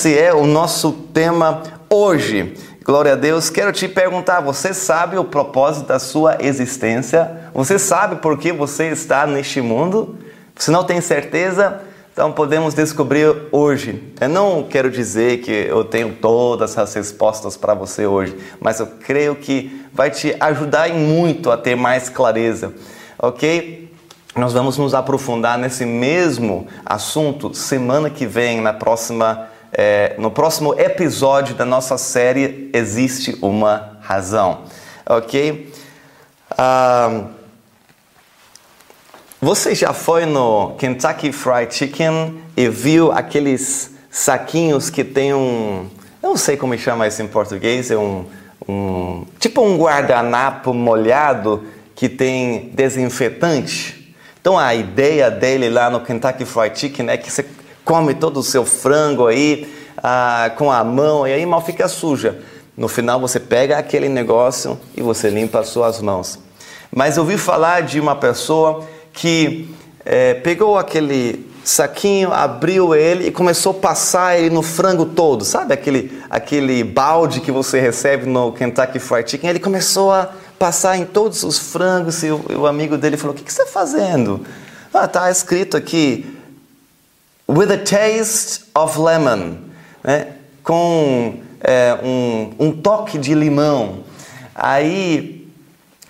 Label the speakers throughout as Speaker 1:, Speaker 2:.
Speaker 1: esse é o nosso tema hoje. Glória a Deus. Quero te perguntar: você sabe o propósito da sua existência? Você sabe por que você está neste mundo? Se não tem certeza, então podemos descobrir hoje. Eu não quero dizer que eu tenho todas as respostas para você hoje, mas eu creio que vai te ajudar muito a ter mais clareza, ok? Nós vamos nos aprofundar nesse mesmo assunto semana que vem, na próxima, é, no próximo episódio da nossa série Existe uma Razão, ok? Ah, você já foi no Kentucky Fried Chicken e viu aqueles saquinhos que tem um. Eu não sei como chama isso em português, é um. um tipo um guardanapo molhado que tem desinfetante. Então a ideia dele lá no Kentucky Fried Chicken é que você come todo o seu frango aí ah, com a mão e aí mal fica suja. No final você pega aquele negócio e você limpa as suas mãos. Mas eu ouvi falar de uma pessoa que é, pegou aquele saquinho, abriu ele e começou a passar ele no frango todo, sabe aquele, aquele balde que você recebe no Kentucky Fried Chicken? Ele começou a passar em todos os frangos e o, o amigo dele falou: O que, que você está fazendo? Ah, tá escrito aqui: With a taste of lemon, né? com é, um, um toque de limão. Aí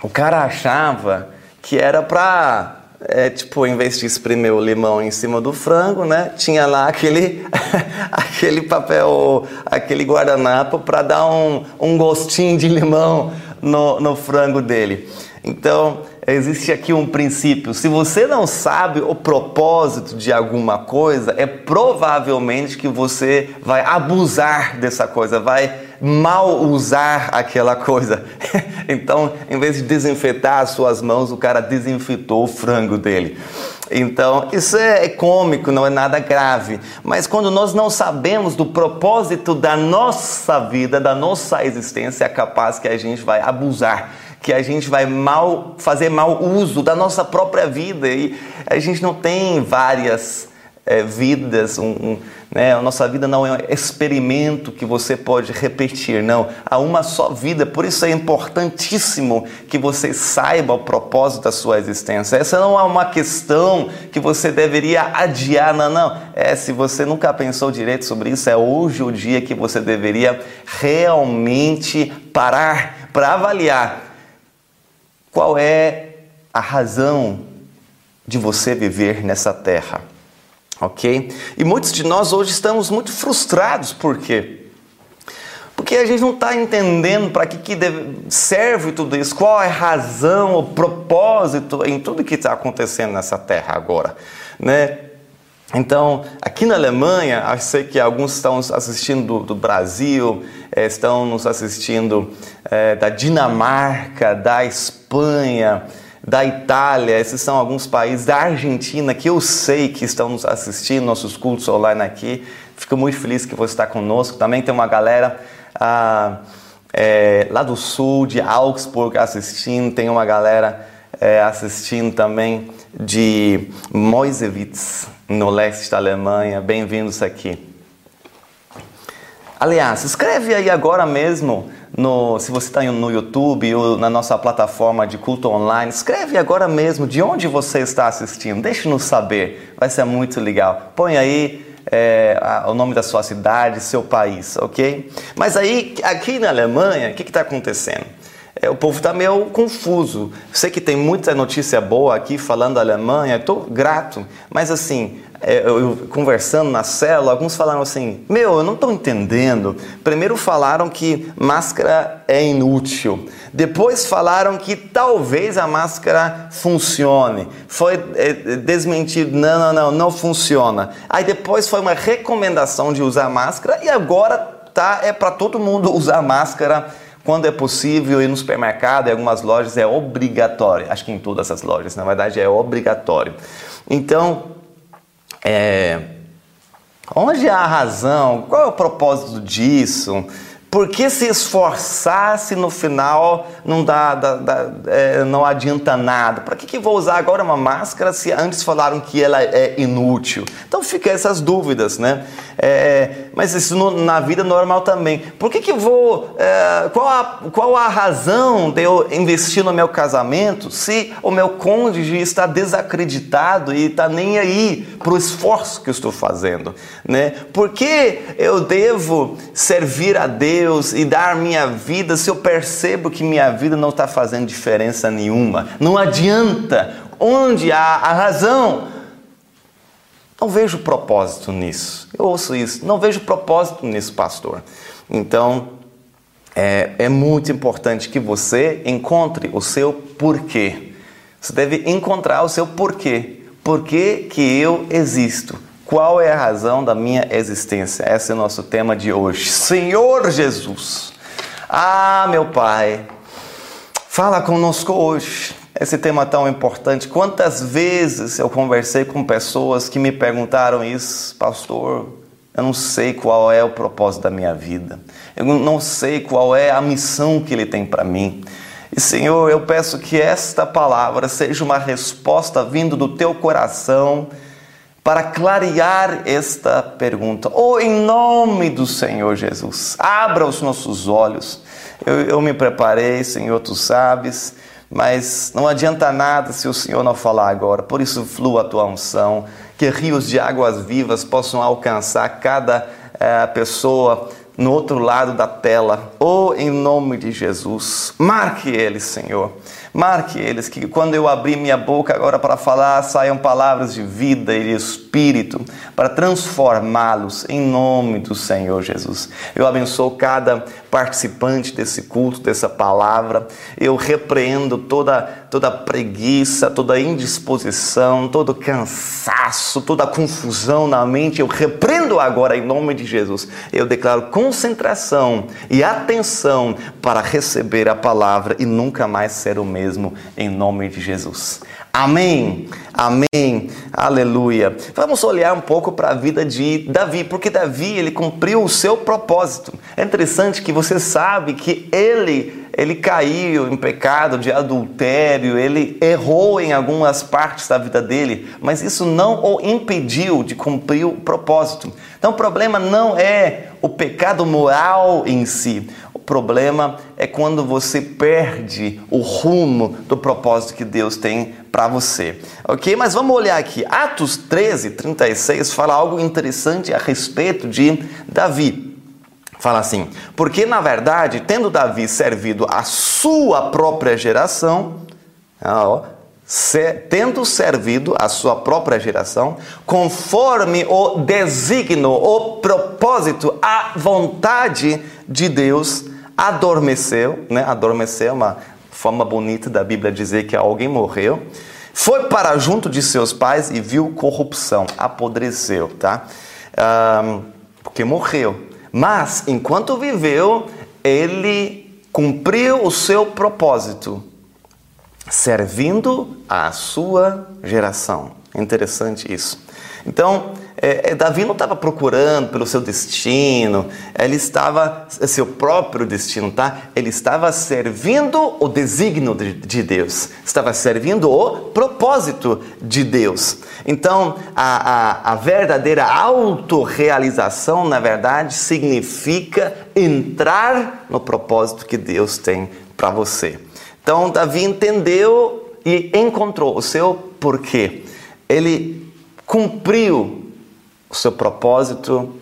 Speaker 1: o cara achava que era para é, tipo, em vez de espremer o limão em cima do frango, né, tinha lá aquele, aquele papel, aquele guardanapo para dar um, um gostinho de limão no, no frango dele. Então, existe aqui um princípio: se você não sabe o propósito de alguma coisa, é provavelmente que você vai abusar dessa coisa, vai mal usar aquela coisa. então, em vez de desinfetar as suas mãos, o cara desinfetou o frango dele. Então, isso é cômico, não é nada grave. Mas quando nós não sabemos do propósito da nossa vida, da nossa existência, é capaz que a gente vai abusar que a gente vai mal fazer mau uso da nossa própria vida e a gente não tem várias é, vidas, um, um, né? a nossa vida não é um experimento que você pode repetir, não. Há uma só vida, por isso é importantíssimo que você saiba o propósito da sua existência. Essa não é uma questão que você deveria adiar, não, não. É, se você nunca pensou direito sobre isso, é hoje o dia que você deveria realmente parar para avaliar qual é a razão de você viver nessa terra? Ok? E muitos de nós hoje estamos muito frustrados, por quê? Porque a gente não está entendendo para que, que serve tudo isso, qual é a razão, o propósito em tudo que está acontecendo nessa terra agora. Né? Então, aqui na Alemanha, eu sei que alguns estão assistindo do, do Brasil, é, estão nos assistindo é, da Dinamarca, da Espanha, da Itália, esses são alguns países, da Argentina, que eu sei que estão nos assistindo, nossos cultos online aqui. Fico muito feliz que você está conosco. Também tem uma galera ah, é, lá do sul, de Augsburg, assistindo, tem uma galera é, assistindo também de Moisewitz, no leste da Alemanha. Bem-vindos aqui. Aliás, escreve aí agora mesmo, no, se você está no YouTube ou na nossa plataforma de culto online, escreve agora mesmo de onde você está assistindo. Deixe-nos saber, vai ser muito legal. Põe aí é, a, o nome da sua cidade, seu país, ok? Mas aí, aqui na Alemanha, o que está acontecendo? É, o povo está meio confuso. Sei que tem muita notícia boa aqui falando da Alemanha, estou grato, mas assim, é, eu, conversando na cela, alguns falaram assim: Meu, eu não estou entendendo. Primeiro falaram que máscara é inútil. Depois falaram que talvez a máscara funcione. Foi é, desmentido: não, não, não, não funciona. Aí depois foi uma recomendação de usar máscara e agora tá, é para todo mundo usar máscara quando é possível ir no supermercado, em algumas lojas é obrigatório. Acho que em todas as lojas, na verdade, é obrigatório. Então, é, onde há a razão? Qual é o propósito disso? Por que se esforçar se no final não dá, dá, dá é, não adianta nada? Para que, que vou usar agora uma máscara se antes falaram que ela é inútil? Então fica essas dúvidas, né? É, mas isso no, na vida normal também. Por que, que vou. É, qual, a, qual a razão de eu investir no meu casamento se o meu cônjuge está desacreditado e está nem aí para o esforço que eu estou fazendo? Né? Por que eu devo servir a Deus? Deus e dar minha vida se eu percebo que minha vida não está fazendo diferença nenhuma? Não adianta. Onde há a razão? Não vejo propósito nisso. Eu ouço isso. Não vejo propósito nisso, pastor. Então, é, é muito importante que você encontre o seu porquê. Você deve encontrar o seu porquê. Por que, que eu existo? Qual é a razão da minha existência? Esse é o nosso tema de hoje. Senhor Jesus. Ah, meu Pai, fala conosco hoje. Esse tema tão importante. Quantas vezes eu conversei com pessoas que me perguntaram isso, pastor? Eu não sei qual é o propósito da minha vida. Eu não sei qual é a missão que Ele tem para mim. E Senhor, eu peço que esta palavra seja uma resposta vindo do teu coração para clarear esta pergunta. Oh, em nome do Senhor Jesus, abra os nossos olhos. Eu, eu me preparei, Senhor, tu sabes, mas não adianta nada se o Senhor não falar agora. Por isso, flua a tua unção, que rios de águas vivas possam alcançar cada é, pessoa no outro lado da tela. Oh, em nome de Jesus, marque eles, Senhor. Marque eles, que quando eu abrir minha boca agora para falar, saiam palavras de vida e de espírito, para transformá-los em nome do Senhor Jesus. Eu abençoo cada participante desse culto, dessa palavra. Eu repreendo toda, toda preguiça, toda indisposição, todo cansaço, toda confusão na mente. Eu repreendo agora em nome de Jesus. Eu declaro concentração e atenção para receber a palavra e nunca mais ser o mesmo em nome de Jesus. Amém, amém, aleluia. Vamos olhar um pouco para a vida de Davi, porque Davi ele cumpriu o seu propósito. É interessante que você sabe que ele ele caiu em pecado de adultério, ele errou em algumas partes da vida dele, mas isso não o impediu de cumprir o propósito. Então o problema não é o pecado moral em si, problema é quando você perde o rumo do propósito que Deus tem para você. Ok? Mas vamos olhar aqui. Atos 13, 36 fala algo interessante a respeito de Davi. Fala assim: porque na verdade, tendo Davi servido a sua própria geração, ó, tendo servido a sua própria geração, conforme o designo, o propósito, a vontade de Deus, adormeceu, né? Adormeceu é uma forma bonita da Bíblia dizer que alguém morreu. Foi para junto de seus pais e viu corrupção, apodreceu, tá? Um, porque morreu. Mas enquanto viveu, ele cumpriu o seu propósito, servindo a sua geração. Interessante isso. Então, é, é, Davi não estava procurando pelo seu destino, ele estava, seu próprio destino, tá? Ele estava servindo o desígnio de, de Deus, estava servindo o propósito de Deus. Então, a, a, a verdadeira autorrealização, na verdade, significa entrar no propósito que Deus tem para você. Então, Davi entendeu e encontrou o seu porquê. Ele cumpriu o seu propósito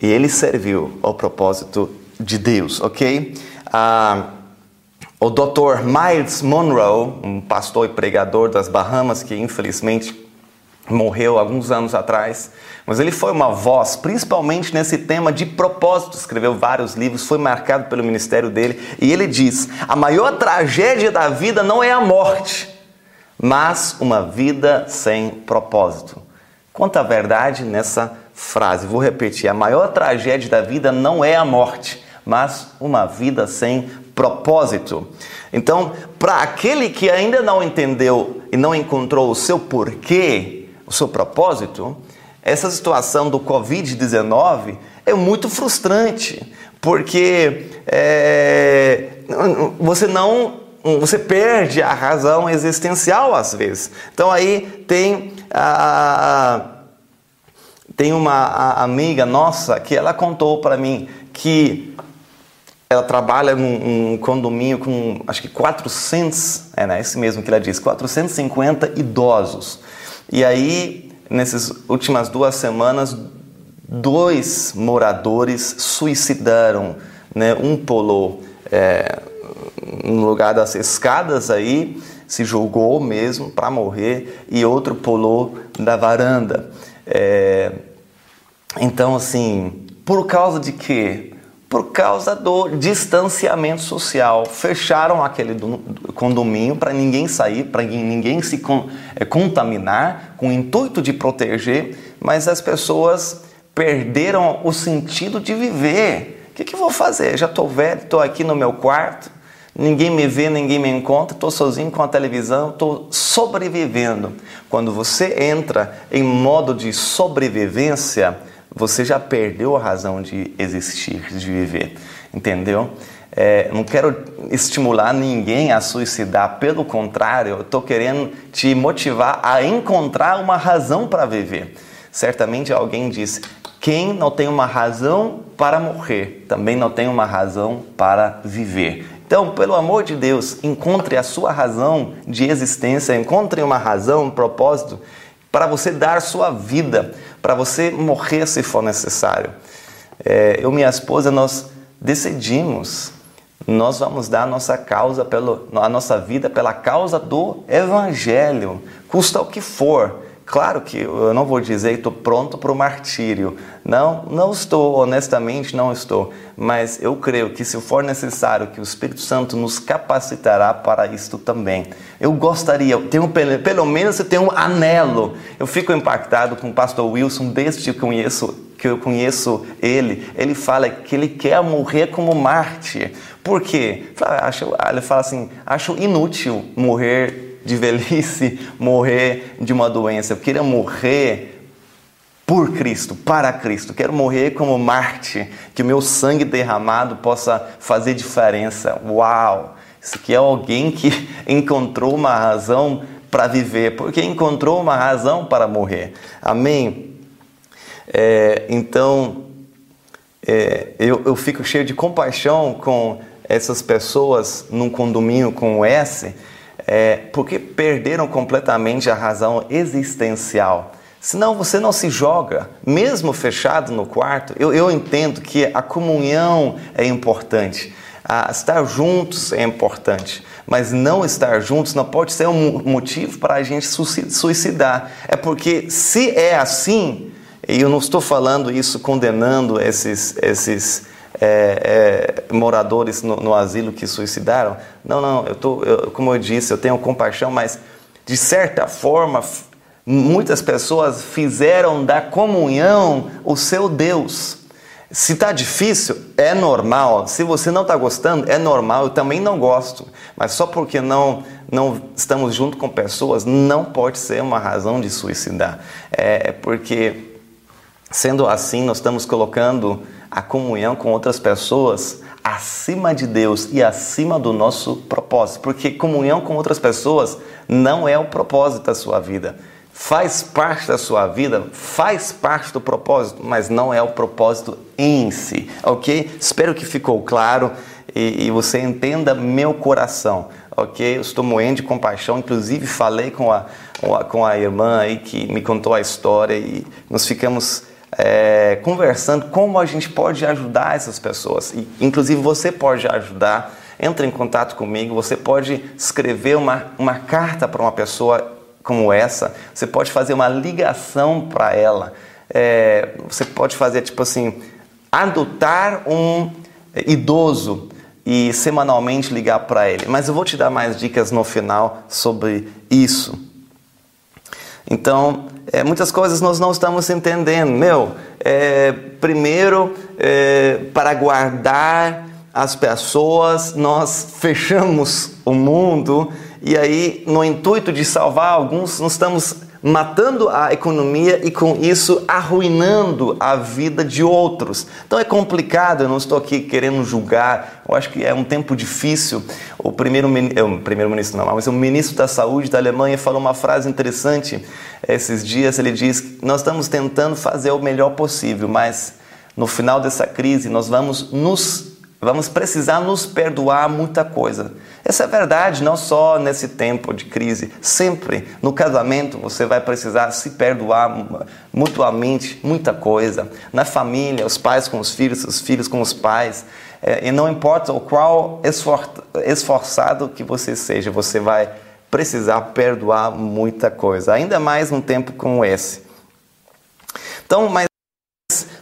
Speaker 1: e ele serviu ao propósito de Deus, ok? Ah, o Dr. Miles Monroe, um pastor e pregador das Bahamas que infelizmente morreu alguns anos atrás, mas ele foi uma voz, principalmente nesse tema de propósito, escreveu vários livros, foi marcado pelo ministério dele, e ele diz: a maior tragédia da vida não é a morte, mas uma vida sem propósito. Quanta verdade nessa frase. Vou repetir: a maior tragédia da vida não é a morte, mas uma vida sem propósito. Então, para aquele que ainda não entendeu e não encontrou o seu porquê, o seu propósito, essa situação do Covid-19 é muito frustrante, porque é, você não você perde a razão existencial às vezes. Então aí tem a, tem uma amiga nossa que ela contou para mim que ela trabalha num, condomínio com acho que 400, é né, esse mesmo que ela disse, 450 idosos. E aí, nessas últimas duas semanas, dois moradores suicidaram, né? Um pulou é, no lugar das escadas aí, se jogou mesmo para morrer, e outro pulou da varanda. É, então, assim, por causa de quê? Por causa do distanciamento social. Fecharam aquele condomínio para ninguém sair, para ninguém se é, contaminar, com o intuito de proteger, mas as pessoas perderam o sentido de viver. O que, que eu vou fazer? Já estou velho, estou aqui no meu quarto, ninguém me vê, ninguém me encontra, estou sozinho com a televisão, estou sobrevivendo. Quando você entra em modo de sobrevivência, você já perdeu a razão de existir, de viver, entendeu? É, não quero estimular ninguém a suicidar, pelo contrário, estou querendo te motivar a encontrar uma razão para viver. Certamente alguém disse: quem não tem uma razão para morrer, também não tem uma razão para viver. Então, pelo amor de Deus, encontre a sua razão de existência, encontre uma razão, um propósito para você dar sua vida, para você morrer se for necessário. É, eu e minha esposa, nós decidimos, nós vamos dar a nossa causa, pelo, a nossa vida pela causa do Evangelho, custa o que for. Claro que eu não vou dizer que estou pronto para o martírio. Não, não estou, honestamente não estou. Mas eu creio que se for necessário, que o Espírito Santo nos capacitará para isto também. Eu gostaria, tenho, pelo menos eu tenho um anelo. Eu fico impactado com o pastor Wilson desde que eu conheço, que eu conheço ele. Ele fala que ele quer morrer como mártir. Por quê? Ele fala assim, acho inútil morrer de velhice, morrer de uma doença. Eu queria morrer por Cristo, para Cristo. Quero morrer como Marte, que o meu sangue derramado possa fazer diferença. Uau! Isso aqui é alguém que encontrou uma razão para viver, porque encontrou uma razão para morrer. Amém? É, então, é, eu, eu fico cheio de compaixão com essas pessoas num condomínio com o S é, porque perderam completamente a razão existencial. Senão você não se joga, mesmo fechado no quarto. Eu, eu entendo que a comunhão é importante, a estar juntos é importante, mas não estar juntos não pode ser um motivo para a gente suicidar. É porque se é assim, e eu não estou falando isso condenando esses, esses é, é, moradores no, no, asilo que suicidaram. Não, não, eu tô, eu, como eu disse, eu tenho compaixão, mas de certa forma, muitas pessoas fizeram da comunhão o seu Deus. Se está difícil, é normal. Se você não está gostando, é normal. Eu também não gosto. Mas só porque não, não estamos junto com pessoas, não pode ser uma razão de suicidar. É, é porque, sendo assim, nós estamos colocando a comunhão com outras pessoas acima de Deus e acima do nosso propósito, porque comunhão com outras pessoas não é o propósito da sua vida. Faz parte da sua vida, faz parte do propósito, mas não é o propósito em si, ok? Espero que ficou claro e, e você entenda meu coração, ok? Eu estou moendo de compaixão, inclusive falei com a, com a irmã aí que me contou a história e nós ficamos é, conversando como a gente pode ajudar essas pessoas. E, inclusive, você pode ajudar. Entre em contato comigo. Você pode escrever uma, uma carta para uma pessoa como essa. Você pode fazer uma ligação para ela. É, você pode fazer, tipo assim, adotar um idoso e semanalmente ligar para ele. Mas eu vou te dar mais dicas no final sobre isso. Então, é, muitas coisas nós não estamos entendendo. Meu, é, primeiro, é, para guardar as pessoas, nós fechamos o mundo e aí, no intuito de salvar alguns, nós estamos matando a economia e com isso arruinando a vida de outros. Então é complicado, eu não estou aqui querendo julgar, eu acho que é um tempo difícil. O primeiro-ministro, é, primeiro-ministro não, mas o ministro da Saúde da Alemanha falou uma frase interessante esses dias, ele diz: "Nós estamos tentando fazer o melhor possível, mas no final dessa crise nós vamos nos vamos precisar nos perdoar muita coisa. Essa é verdade, não só nesse tempo de crise. Sempre no casamento você vai precisar se perdoar mutuamente muita coisa. Na família, os pais com os filhos, os filhos com os pais. É, e não importa o qual esfor esforçado que você seja, você vai precisar perdoar muita coisa. Ainda mais num tempo como esse. Então, mas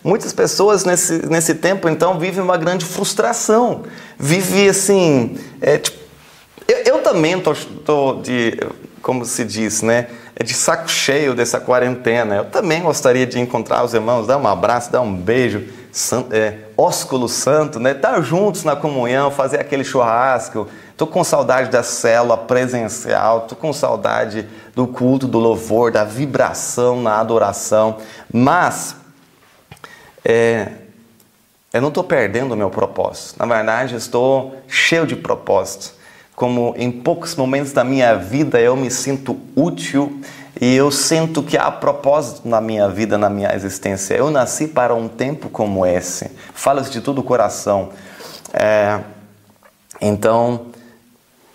Speaker 1: muitas pessoas nesse, nesse tempo então vivem uma grande frustração. Vive assim, é, tipo, eu, eu também tô, tô de, como se diz, né? É de saco cheio dessa quarentena. Eu também gostaria de encontrar os irmãos, dar um abraço, dar um beijo, san, é, ósculo santo, né? Estar juntos na comunhão, fazer aquele churrasco. Tô com saudade da célula presencial, tô com saudade do culto, do louvor, da vibração na adoração. Mas é, eu não estou perdendo o meu propósito. Na verdade, estou cheio de propósito como em poucos momentos da minha vida eu me sinto útil e eu sinto que há propósito na minha vida, na minha existência. Eu nasci para um tempo como esse. Falo de todo o coração. É, então,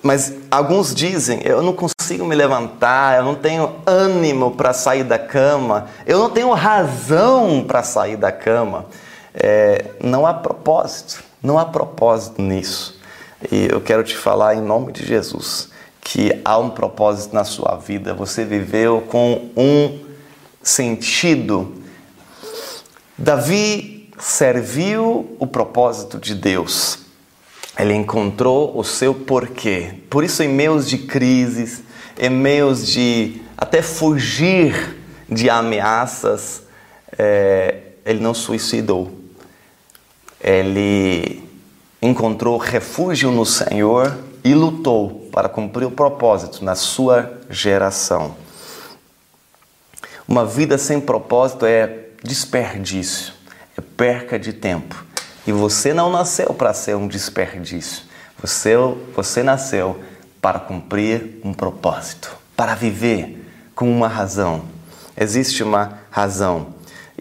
Speaker 1: mas alguns dizem: eu não consigo me levantar, eu não tenho ânimo para sair da cama, eu não tenho razão para sair da cama. É, não há propósito, não há propósito nisso. E eu quero te falar em nome de Jesus que há um propósito na sua vida. Você viveu com um sentido. Davi serviu o propósito de Deus. Ele encontrou o seu porquê. Por isso, em meios de crises, em meios de até fugir de ameaças, é, ele não suicidou. Ele encontrou refúgio no Senhor e lutou para cumprir o propósito na sua geração. Uma vida sem propósito é desperdício, é perca de tempo. E você não nasceu para ser um desperdício. Você, você nasceu para cumprir um propósito, para viver com uma razão. Existe uma razão.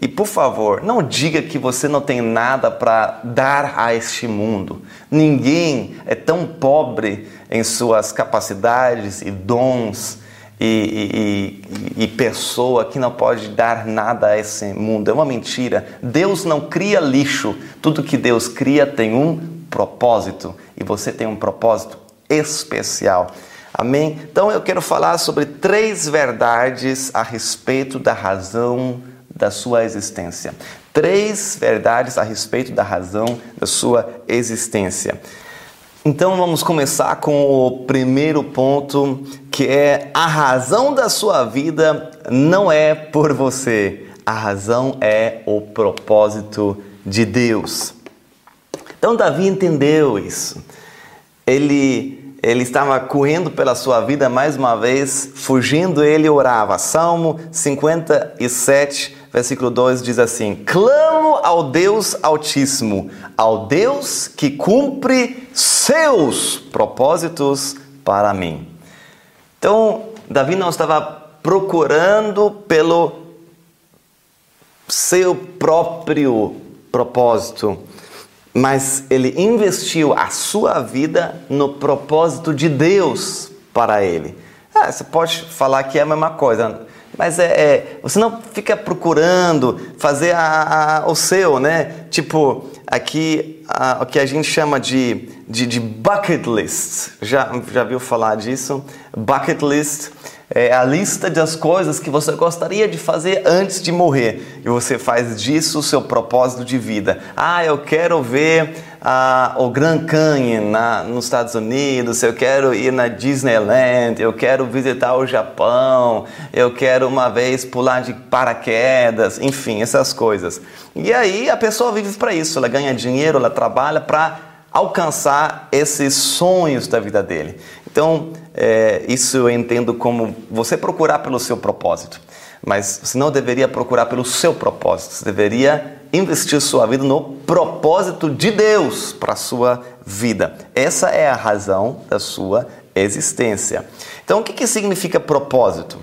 Speaker 1: E por favor, não diga que você não tem nada para dar a este mundo. Ninguém é tão pobre em suas capacidades e dons e, e, e, pessoa que não pode dar nada a esse mundo. É uma mentira. Deus não cria lixo. Tudo que Deus cria tem um propósito e você tem um propósito especial. Amém? Então eu quero falar sobre três verdades a respeito da razão da sua existência. Três verdades a respeito da razão da sua existência. Então vamos começar com o primeiro ponto, que é a razão da sua vida não é por você, a razão é o propósito de Deus. Então Davi entendeu isso. Ele ele estava correndo pela sua vida mais uma vez, fugindo, ele orava. Salmo 57, versículo 2 diz assim: Clamo ao Deus Altíssimo, ao Deus que cumpre seus propósitos para mim. Então, Davi não estava procurando pelo seu próprio propósito mas ele investiu a sua vida no propósito de Deus para ele. Ah, você pode falar que é a mesma coisa, mas é, é você não fica procurando fazer a, a, o seu, né? Tipo, aqui a, o que a gente chama de, de, de bucket list. Já, já viu falar disso? Bucket list é a lista das coisas que você gostaria de fazer antes de morrer. E você faz disso o seu propósito de vida. Ah, eu quero ver ah, o Grand Canyon na, nos Estados Unidos, eu quero ir na Disneyland, eu quero visitar o Japão, eu quero uma vez pular de paraquedas, enfim, essas coisas. E aí a pessoa vive para isso, ela ganha dinheiro, ela trabalha para alcançar esses sonhos da vida dele. Então, é, isso eu entendo como você procurar pelo seu propósito. Mas você não deveria procurar pelo seu propósito, você deveria investir sua vida no propósito de Deus para a sua vida. Essa é a razão da sua existência. Então, o que, que significa propósito?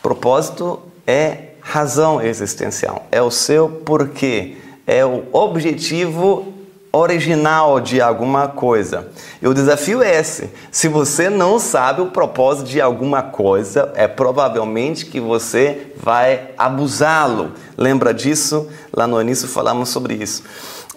Speaker 1: Propósito é razão existencial, é o seu porquê, é o objetivo original de alguma coisa. E o desafio é esse: se você não sabe o propósito de alguma coisa, é provavelmente que você vai abusá-lo. Lembra disso? Lá no início falamos sobre isso.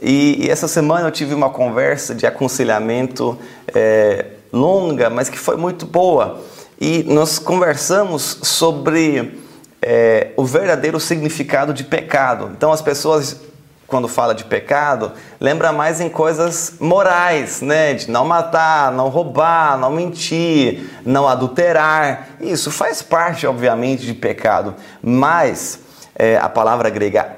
Speaker 1: E, e essa semana eu tive uma conversa de aconselhamento é, longa, mas que foi muito boa. E nós conversamos sobre é, o verdadeiro significado de pecado. Então as pessoas quando fala de pecado, lembra mais em coisas morais, né? De não matar, não roubar, não mentir, não adulterar. Isso faz parte, obviamente, de pecado. Mas é, a palavra grega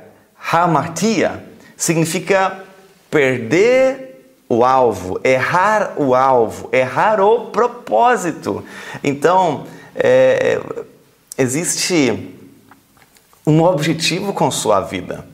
Speaker 1: hamartia significa perder o alvo, errar o alvo, errar o propósito. Então, é, existe um objetivo com sua vida.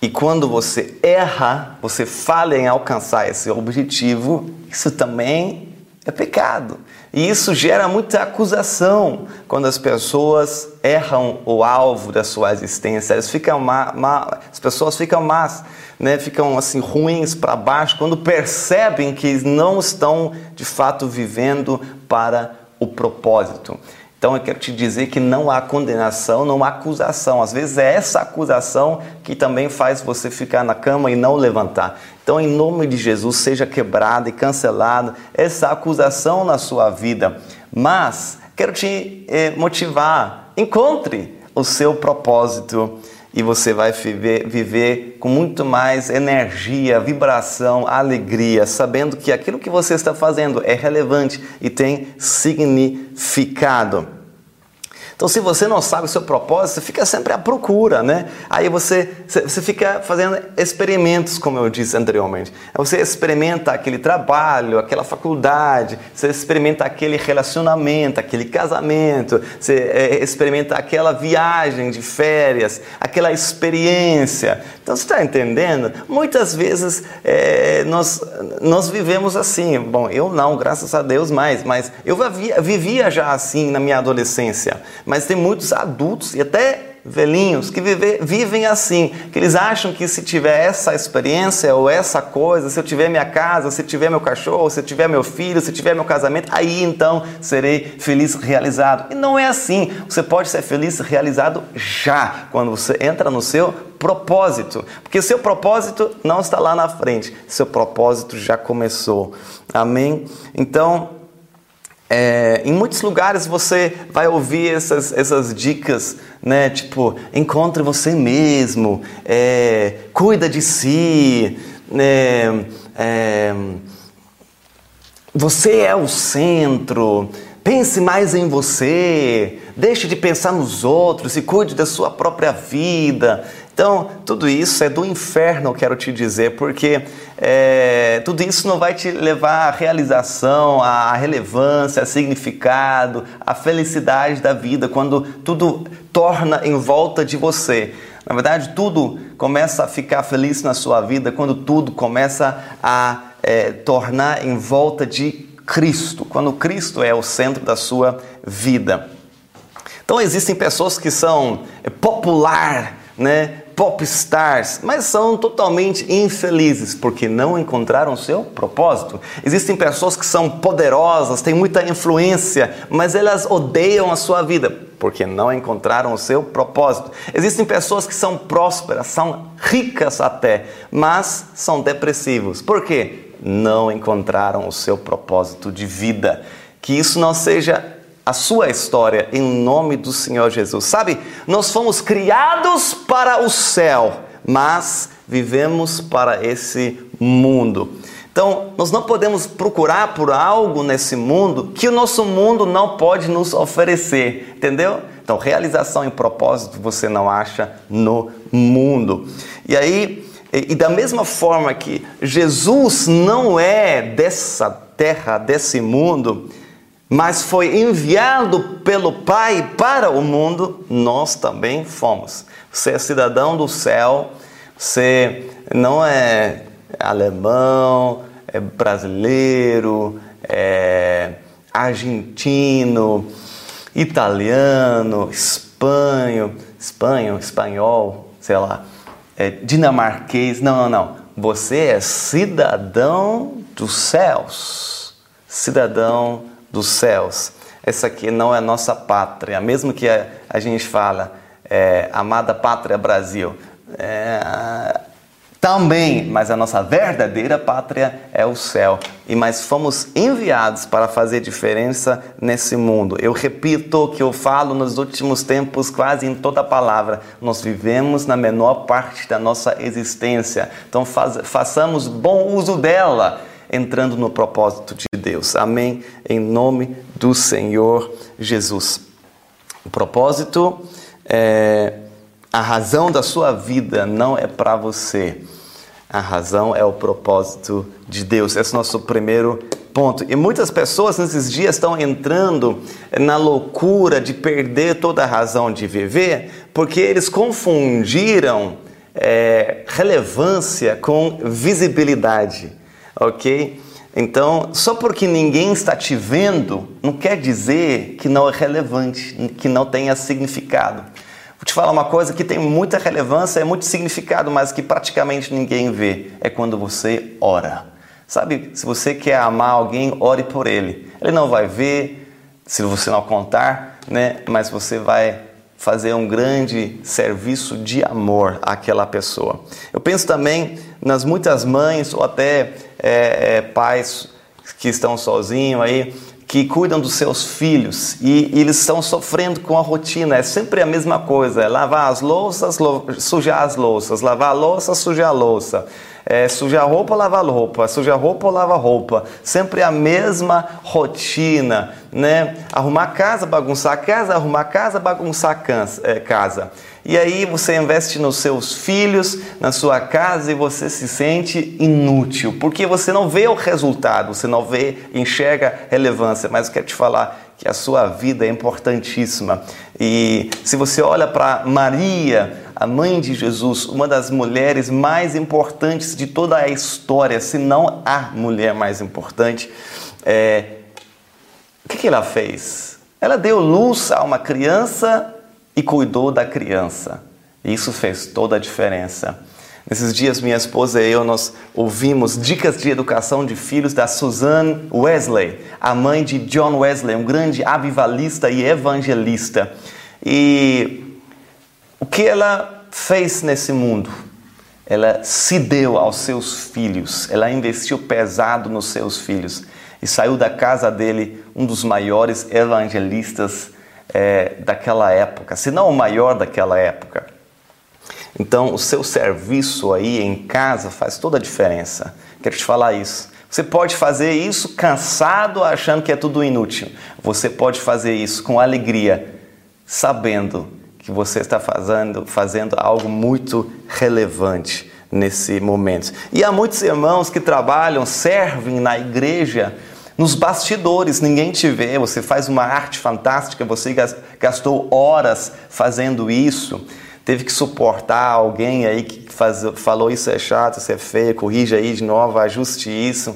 Speaker 1: E quando você erra, você falha em alcançar esse objetivo, isso também é pecado. E isso gera muita acusação quando as pessoas erram o alvo da sua existência. Elas ficam má, má, as pessoas ficam más, né? ficam assim ruins para baixo quando percebem que não estão de fato vivendo para o propósito. Então eu quero te dizer que não há condenação, não há acusação. Às vezes é essa acusação que também faz você ficar na cama e não levantar. Então, em nome de Jesus, seja quebrada e cancelada essa acusação na sua vida. Mas quero te eh, motivar. Encontre o seu propósito e você vai viver, viver com muito mais energia, vibração, alegria, sabendo que aquilo que você está fazendo é relevante e tem significado. Então, se você não sabe o seu propósito, fica sempre à procura, né? Aí você, você fica fazendo experimentos, como eu disse anteriormente. Você experimenta aquele trabalho, aquela faculdade, você experimenta aquele relacionamento, aquele casamento, você é, experimenta aquela viagem de férias, aquela experiência. Então, você está entendendo? Muitas vezes é, nós, nós vivemos assim. Bom, eu não, graças a Deus, mais, mas eu vivia já assim na minha adolescência mas tem muitos adultos e até velhinhos que vive, vivem assim, que eles acham que se tiver essa experiência ou essa coisa, se eu tiver minha casa, se tiver meu cachorro, se tiver meu filho, se tiver meu casamento, aí então serei feliz realizado. E não é assim. Você pode ser feliz realizado já, quando você entra no seu propósito, porque seu propósito não está lá na frente, seu propósito já começou. Amém? Então, é, em muitos lugares você vai ouvir essas, essas dicas, né? Tipo, encontre você mesmo, é, cuida de si, né? é, você é o centro, pense mais em você, deixe de pensar nos outros e cuide da sua própria vida. Então, tudo isso é do inferno, quero te dizer, porque é, tudo isso não vai te levar à realização, à relevância, a significado, à felicidade da vida, quando tudo torna em volta de você. Na verdade, tudo começa a ficar feliz na sua vida quando tudo começa a é, tornar em volta de Cristo, quando Cristo é o centro da sua vida. Então existem pessoas que são popular, né? Popstars, mas são totalmente infelizes porque não encontraram seu propósito. Existem pessoas que são poderosas, têm muita influência, mas elas odeiam a sua vida porque não encontraram o seu propósito. Existem pessoas que são prósperas, são ricas até, mas são depressivos. Por quê? Não encontraram o seu propósito de vida. Que isso não seja a sua história em nome do Senhor Jesus. Sabe, nós fomos criados para o céu, mas vivemos para esse mundo. Então, nós não podemos procurar por algo nesse mundo que o nosso mundo não pode nos oferecer, entendeu? Então, realização e propósito você não acha no mundo. E aí, E, e da mesma forma que Jesus não é dessa terra, desse mundo, mas foi enviado pelo Pai para o mundo, nós também fomos. Você é cidadão do céu, você não é alemão, é brasileiro, é argentino, italiano, espanho, espanho, espanhol, sei lá, é dinamarquês. Não, não, não. Você é cidadão dos céus. Cidadão dos céus. Essa aqui não é nossa pátria, mesmo que a, a gente fala é, amada pátria Brasil. É, também, mas a nossa verdadeira pátria é o céu. E mas fomos enviados para fazer diferença nesse mundo. Eu repito que eu falo nos últimos tempos, quase em toda palavra. Nós vivemos na menor parte da nossa existência. Então faz, façamos bom uso dela, entrando no propósito de Deus. Amém. Em nome do Senhor Jesus. O propósito é a razão da sua vida não é para você. A razão é o propósito de Deus. Esse é o nosso primeiro ponto. E muitas pessoas nesses dias estão entrando na loucura de perder toda a razão de viver, porque eles confundiram é, relevância com visibilidade, ok? Então, só porque ninguém está te vendo, não quer dizer que não é relevante, que não tenha significado. Vou te falar uma coisa que tem muita relevância, é muito significado, mas que praticamente ninguém vê. É quando você ora. Sabe, se você quer amar alguém, ore por ele. Ele não vai ver, se você não contar, né? Mas você vai fazer um grande serviço de amor àquela pessoa. Eu penso também nas muitas mães ou até é, é, pais que estão sozinhos aí que cuidam dos seus filhos e, e, eles estão sofrendo com a rotina. É sempre a mesma coisa: é lavar as louças, sujar as louças, lavar a louça, sujar a louça. É, sujar roupa, lavar roupa, sujar roupa, lavar roupa. Sempre a mesma rotina, né? Arrumar casa, bagunçar casa, arrumar casa, bagunçar é, casa. E aí você investe nos seus filhos, na sua casa e você se sente inútil, porque você não vê o resultado, você não vê, enxerga relevância. Mas eu quero te falar que a sua vida é importantíssima. E se você olha para Maria, a mãe de Jesus, uma das mulheres mais importantes de toda a história, se não a mulher mais importante, é... o que, que ela fez? Ela deu luz a uma criança e cuidou da criança. Isso fez toda a diferença. Nesses dias, minha esposa e eu, nós ouvimos dicas de educação de filhos da Suzanne Wesley, a mãe de John Wesley, um grande avivalista e evangelista. E o que ela fez nesse mundo? Ela se deu aos seus filhos, ela investiu pesado nos seus filhos e saiu da casa dele um dos maiores evangelistas é, daquela época, se não o maior daquela época. Então, o seu serviço aí em casa faz toda a diferença. Quero te falar isso. Você pode fazer isso cansado, achando que é tudo inútil. Você pode fazer isso com alegria, sabendo que você está fazendo, fazendo algo muito relevante nesse momento. E há muitos irmãos que trabalham, servem na igreja nos bastidores, ninguém te vê, você faz uma arte fantástica, você gastou horas fazendo isso, teve que suportar alguém aí que faz, falou isso é chato, isso é feio, corrige aí de novo, ajuste isso.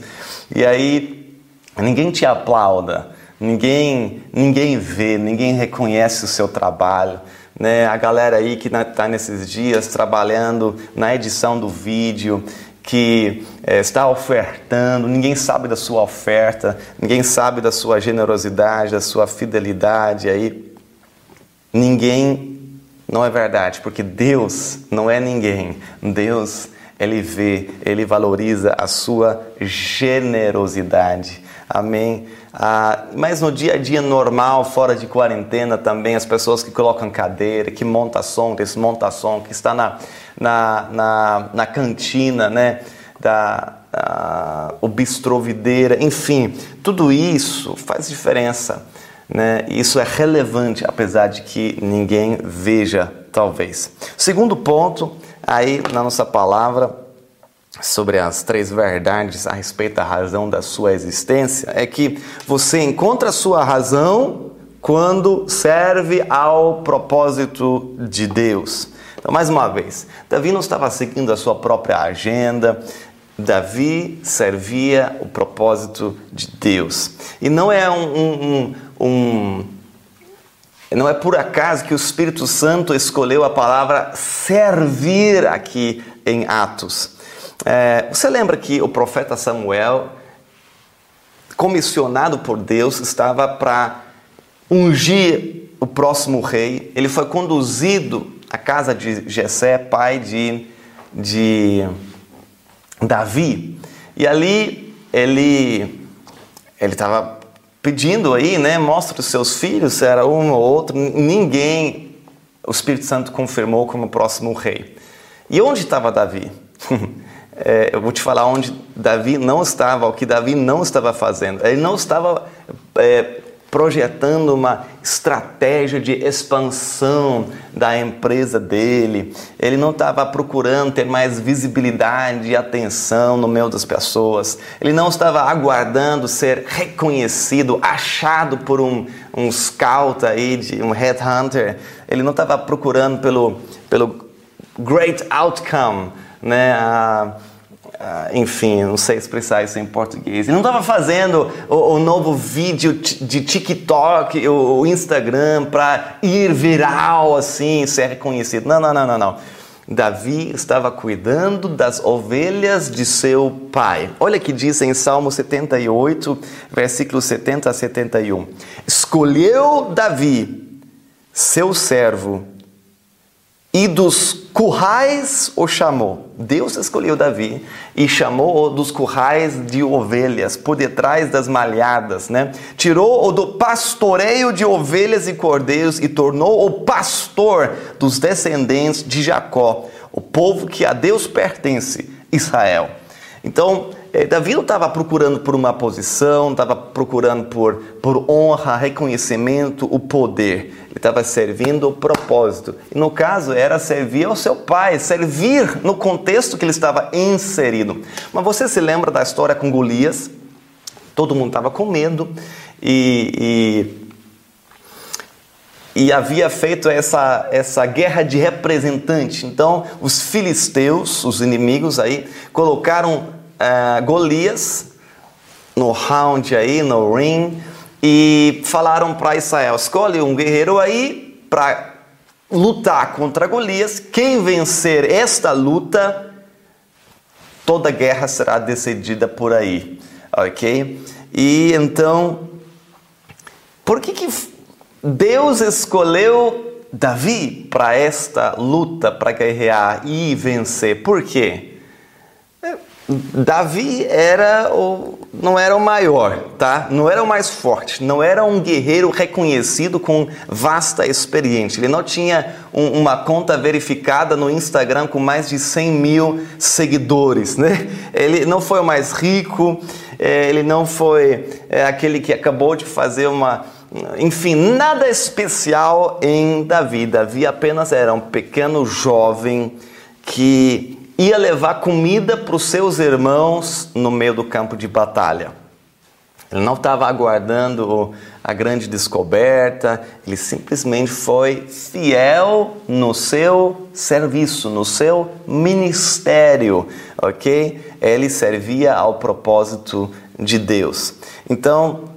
Speaker 1: E aí ninguém te aplauda, ninguém, ninguém vê, ninguém reconhece o seu trabalho. Né? A galera aí que está nesses dias trabalhando na edição do vídeo, que é, está ofertando, ninguém sabe da sua oferta, ninguém sabe da sua generosidade, da sua fidelidade. Aí ninguém não é verdade, porque Deus não é ninguém. Deus ele vê, ele valoriza a sua generosidade. Amém. Ah, mas no dia a dia normal, fora de quarentena também, as pessoas que colocam cadeira, que monta som, desmonta som, que está na, na, na, na cantina, né? Da, a, o bistrovideira, enfim, tudo isso faz diferença. Né? Isso é relevante, apesar de que ninguém veja, talvez. Segundo ponto, aí na nossa palavra, sobre as três verdades a respeito da razão da sua existência é que você encontra a sua razão quando serve ao propósito de Deus. Então, mais uma vez, Davi não estava seguindo a sua própria agenda, Davi servia o propósito de Deus. E não é um, um, um, não é por acaso que o Espírito Santo escolheu a palavra servir aqui em Atos. É, você lembra que o profeta Samuel, comissionado por Deus, estava para ungir o próximo rei. Ele foi conduzido à casa de Jessé, pai de, de Davi. E ali ele ele estava pedindo aí, né? Mostra os seus filhos, se era um ou outro. Ninguém, o Espírito Santo confirmou como próximo rei. E onde estava Davi? é, eu vou te falar onde Davi não estava, o que Davi não estava fazendo. Ele não estava é, projetando uma estratégia de expansão da empresa dele. Ele não estava procurando ter mais visibilidade e atenção no meio das pessoas. Ele não estava aguardando ser reconhecido, achado por um, um scout aí, de, um headhunter. Ele não estava procurando pelo, pelo great outcome, né? A, enfim, não sei expressar isso em português. Ele não estava fazendo o, o, novo vídeo de TikTok, o, o Instagram para ir viral assim, ser reconhecido. Não, não, não, não, não. Davi estava cuidando das ovelhas de seu pai. Olha que diz em Salmo 78, versículos 70 a 71. Escolheu Davi, seu servo, e dos currais o chamou. Deus escolheu Davi e chamou-o dos currais de ovelhas, por detrás das malhadas, né? Tirou-o do pastoreio de ovelhas e cordeiros e tornou o pastor dos descendentes de Jacó, o povo que a Deus pertence, Israel. Então, eh, Davi não estava procurando por uma posição, estava procurando por, por honra, reconhecimento, o poder. Ele estava servindo o propósito. E no caso, era servir ao seu pai, servir no contexto que ele estava inserido. Mas você se lembra da história com Golias? Todo mundo estava com medo e, e, e havia feito essa, essa guerra de representante. Então, os filisteus, os inimigos aí, colocaram uh, Golias no round aí, no ring, e falaram para Israel: escolhe um guerreiro aí para lutar contra Golias. Quem vencer esta luta, toda guerra será decidida por aí, ok? E então, por que, que Deus escolheu Davi para esta luta, para guerrear e vencer? Por quê? Davi era o, não era o maior, tá? Não era o mais forte, não era um guerreiro reconhecido com vasta experiência. Ele não tinha um, uma conta verificada no Instagram com mais de 100 mil seguidores, né? Ele não foi o mais rico, é, ele não foi é, aquele que acabou de fazer uma enfim, nada especial em Davi. Davi apenas era um pequeno jovem que ia levar comida para os seus irmãos no meio do campo de batalha. Ele não estava aguardando a grande descoberta, ele simplesmente foi fiel no seu serviço, no seu ministério, ok? Ele servia ao propósito de Deus. Então,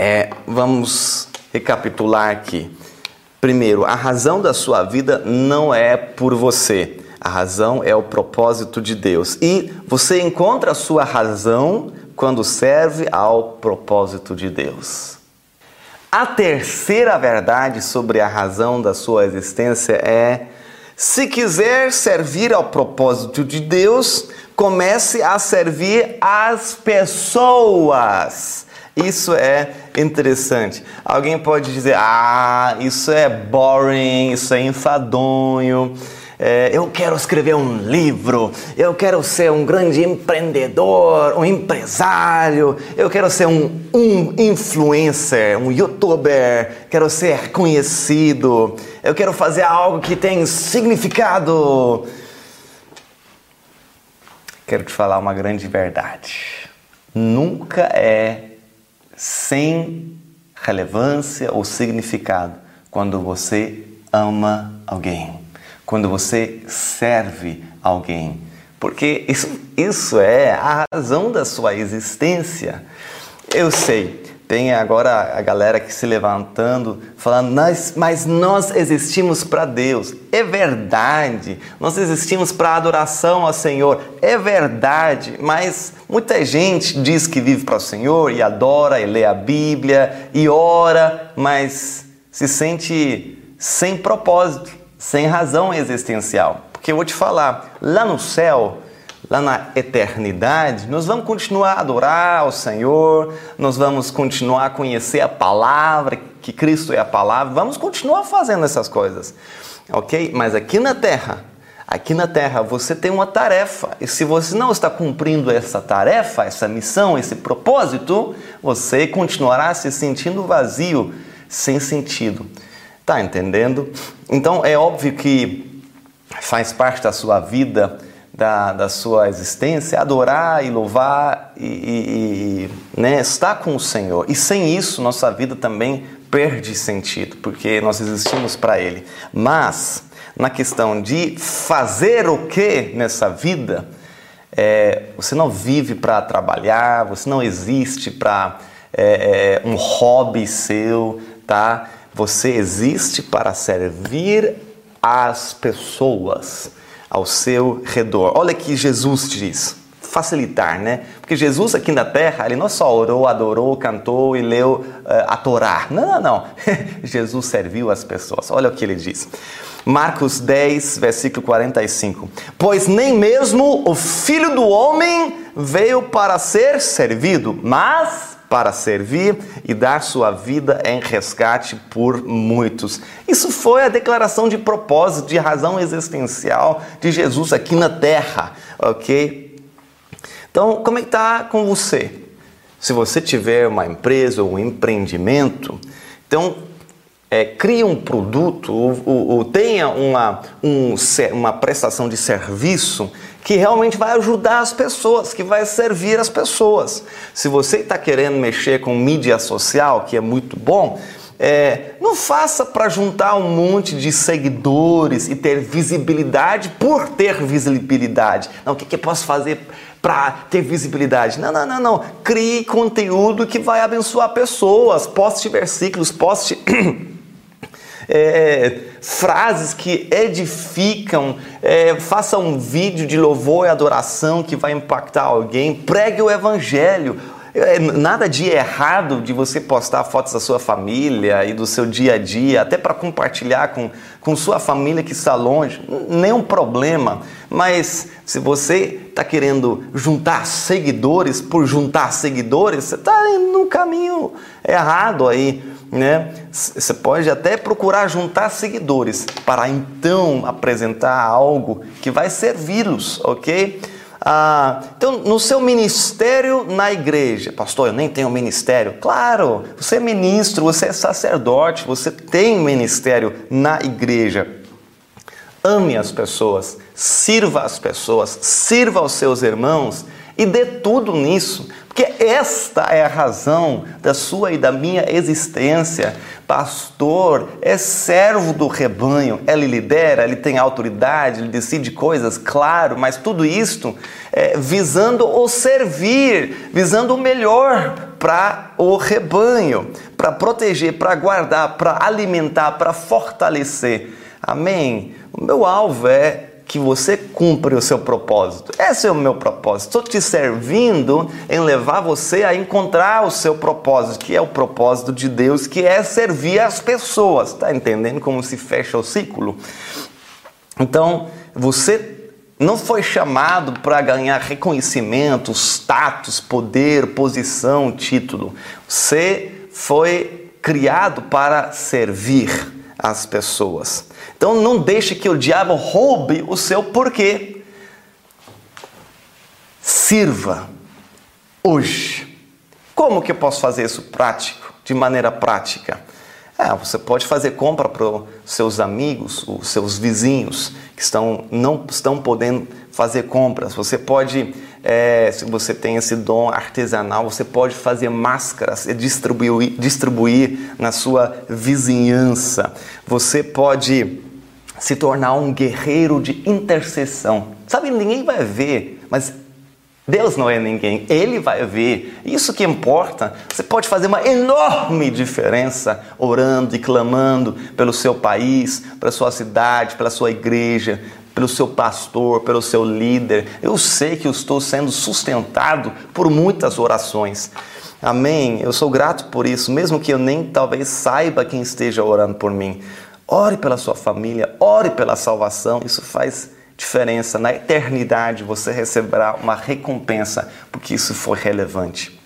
Speaker 1: é, vamos recapitular aqui. Primeiro, a razão da sua vida não é por você. A razão é o propósito de Deus. E você encontra a sua razão quando serve ao propósito de Deus. A terceira verdade sobre a razão da sua existência é: se quiser servir ao propósito de Deus, comece a servir as pessoas. Isso é interessante. Alguém pode dizer: ah, isso é boring, isso é enfadonho é, eu quero escrever um livro, eu quero ser um grande empreendedor, um empresário, eu quero ser um, um influencer, um youtuber, quero ser conhecido, eu quero fazer algo que tem significado. quero te falar uma grande verdade. Nunca é sem relevância ou significado quando você ama alguém, quando você serve alguém, porque isso, isso é a razão da sua existência. Eu sei, tem agora a galera que se levantando, falando, mas, mas nós existimos para Deus. É verdade, nós existimos para adoração ao Senhor. É verdade, mas muita gente diz que vive para o Senhor e adora e lê a Bíblia e ora, mas se sente sem propósito, sem razão existencial. Porque eu vou te falar, lá no céu, lá na eternidade, nós vamos continuar a adorar ao Senhor, nós vamos continuar a conhecer a palavra, que Cristo é a palavra, vamos continuar fazendo essas coisas, ok? Mas aqui na terra, aqui na terra você tem uma tarefa, e se você não está cumprindo essa tarefa, essa missão, esse propósito, você continuará se sentindo vazio, sem sentido. Tá entendendo? Então é óbvio que faz parte da sua vida da, da sua existência, adorar e louvar e, e, e né, estar com o Senhor. E sem isso, nossa vida também perde sentido, porque nós existimos para Ele. Mas, na questão de fazer o que nessa vida, é, você não vive para trabalhar, você não existe para é, é, um hobby seu, tá? Você existe para servir as pessoas ao seu redor. Olha que Jesus diz, facilitar, né? Porque Jesus aqui na terra, ele não só orou, adorou, cantou e leu uh, a Torá. Não, não, não. Jesus serviu as pessoas. Olha o que ele diz. Marcos 10, versículo 45. Pois nem mesmo o filho do homem veio para ser servido, mas para servir e dar sua vida em resgate por muitos. Isso foi a declaração de propósito, de razão existencial de Jesus aqui na terra, ok? Então, como é que está com você? Se você tiver uma empresa ou um empreendimento, então é, crie um produto ou, ou, ou tenha uma, um, uma prestação de serviço que realmente vai ajudar as pessoas, que vai servir as pessoas. Se você está querendo mexer com mídia social, que é muito bom, é, não faça para juntar um monte de seguidores e ter visibilidade por ter visibilidade. Não, o que, que eu posso fazer para ter visibilidade? Não, não, não, não. Crie conteúdo que vai abençoar pessoas. Poste versículos, poste. é, frases que edificam, é, faça um vídeo de louvor e adoração que vai impactar alguém, pregue o evangelho. É, nada de errado de você postar fotos da sua família e do seu dia a dia, até para compartilhar com, com sua família que está longe, nenhum problema. Mas se você está querendo juntar seguidores por juntar seguidores, você está no caminho errado aí né? Você pode até procurar juntar seguidores para então apresentar algo que vai servi-los, ok? Ah, então, no seu ministério na igreja, pastor, eu nem tenho ministério. Claro, você é ministro, você é sacerdote, você tem ministério na igreja. Ame as pessoas, sirva as pessoas, sirva aos seus irmãos e dê tudo nisso, porque esta é a razão da sua e da minha existência. Pastor é servo do rebanho, ele lidera, ele tem autoridade, ele decide coisas, claro, mas tudo isto é visando o servir, visando o melhor para o rebanho, para proteger, para guardar, para alimentar, para fortalecer. Amém? O meu alvo é que você cumpre o seu propósito. Esse é o meu propósito. Estou te servindo em levar você a encontrar o seu propósito, que é o propósito de Deus, que é servir as pessoas. Está entendendo como se fecha o ciclo? Então, você não foi chamado para ganhar reconhecimento, status, poder, posição, título. Você foi criado para servir as pessoas. Então não deixe que o diabo roube o seu porquê. Sirva hoje. Como que eu posso fazer isso prático, de maneira prática? É, você pode fazer compra para os seus amigos, os seus vizinhos que estão, não estão podendo fazer compras. Você pode, é, se você tem esse dom artesanal, você pode fazer máscaras e distribuir, distribuir na sua vizinhança. Você pode se tornar um guerreiro de intercessão. Sabe, ninguém vai ver, mas Deus não é ninguém, Ele vai ver. Isso que importa. Você pode fazer uma enorme diferença orando e clamando pelo seu país, pela sua cidade, pela sua igreja, pelo seu pastor, pelo seu líder. Eu sei que eu estou sendo sustentado por muitas orações. Amém? Eu sou grato por isso, mesmo que eu nem talvez saiba quem esteja orando por mim. Ore pela sua família, ore pela salvação. Isso faz diferença. Na eternidade você receberá uma recompensa, porque isso foi relevante.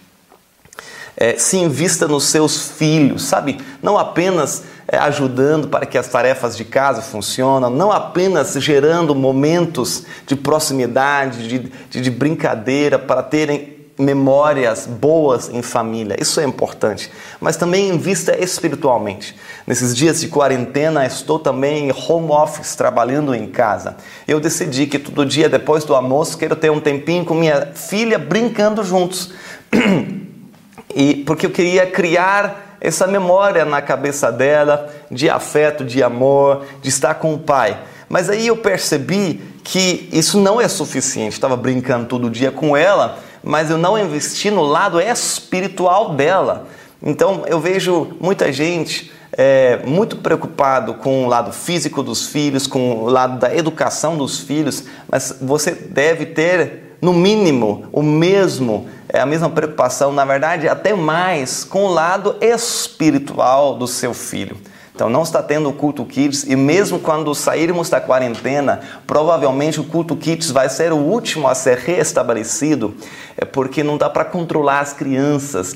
Speaker 1: É, se invista nos seus filhos, sabe? Não apenas ajudando para que as tarefas de casa funcionem, não apenas gerando momentos de proximidade, de, de, de brincadeira para terem memórias boas em família. Isso é importante. Mas também invista espiritualmente. Nesses dias de quarentena, estou também em home office, trabalhando em casa. Eu decidi que todo dia, depois do almoço, quero ter um tempinho com minha filha brincando juntos. e porque eu queria criar essa memória na cabeça dela de afeto, de amor, de estar com o pai. Mas aí eu percebi que isso não é suficiente. Estava brincando todo dia com ela, mas eu não investi no lado espiritual dela. Então eu vejo muita gente é, muito preocupado com o lado físico dos filhos, com o lado da educação dos filhos, mas você deve ter, no mínimo, o mesmo, é, a mesma preocupação, na verdade, até mais, com o lado espiritual do seu filho. Então não está tendo o culto Kids e mesmo quando sairmos da quarentena, provavelmente o culto Kids vai ser o último a ser reestabelecido, é porque não dá para controlar as crianças.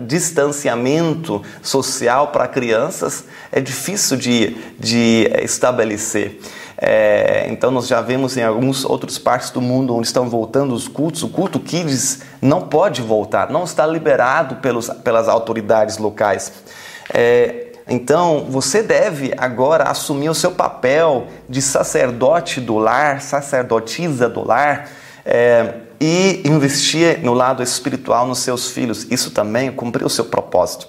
Speaker 1: distanciamento social para crianças é difícil de, de estabelecer. É, então nós já vemos em alguns outros partes do mundo onde estão voltando os cultos, o culto Kids não pode voltar, não está liberado pelos, pelas autoridades locais. É, então, você deve agora assumir o seu papel de sacerdote do lar, sacerdotisa do lar, é, e investir no lado espiritual nos seus filhos. Isso também cumpriu o seu propósito.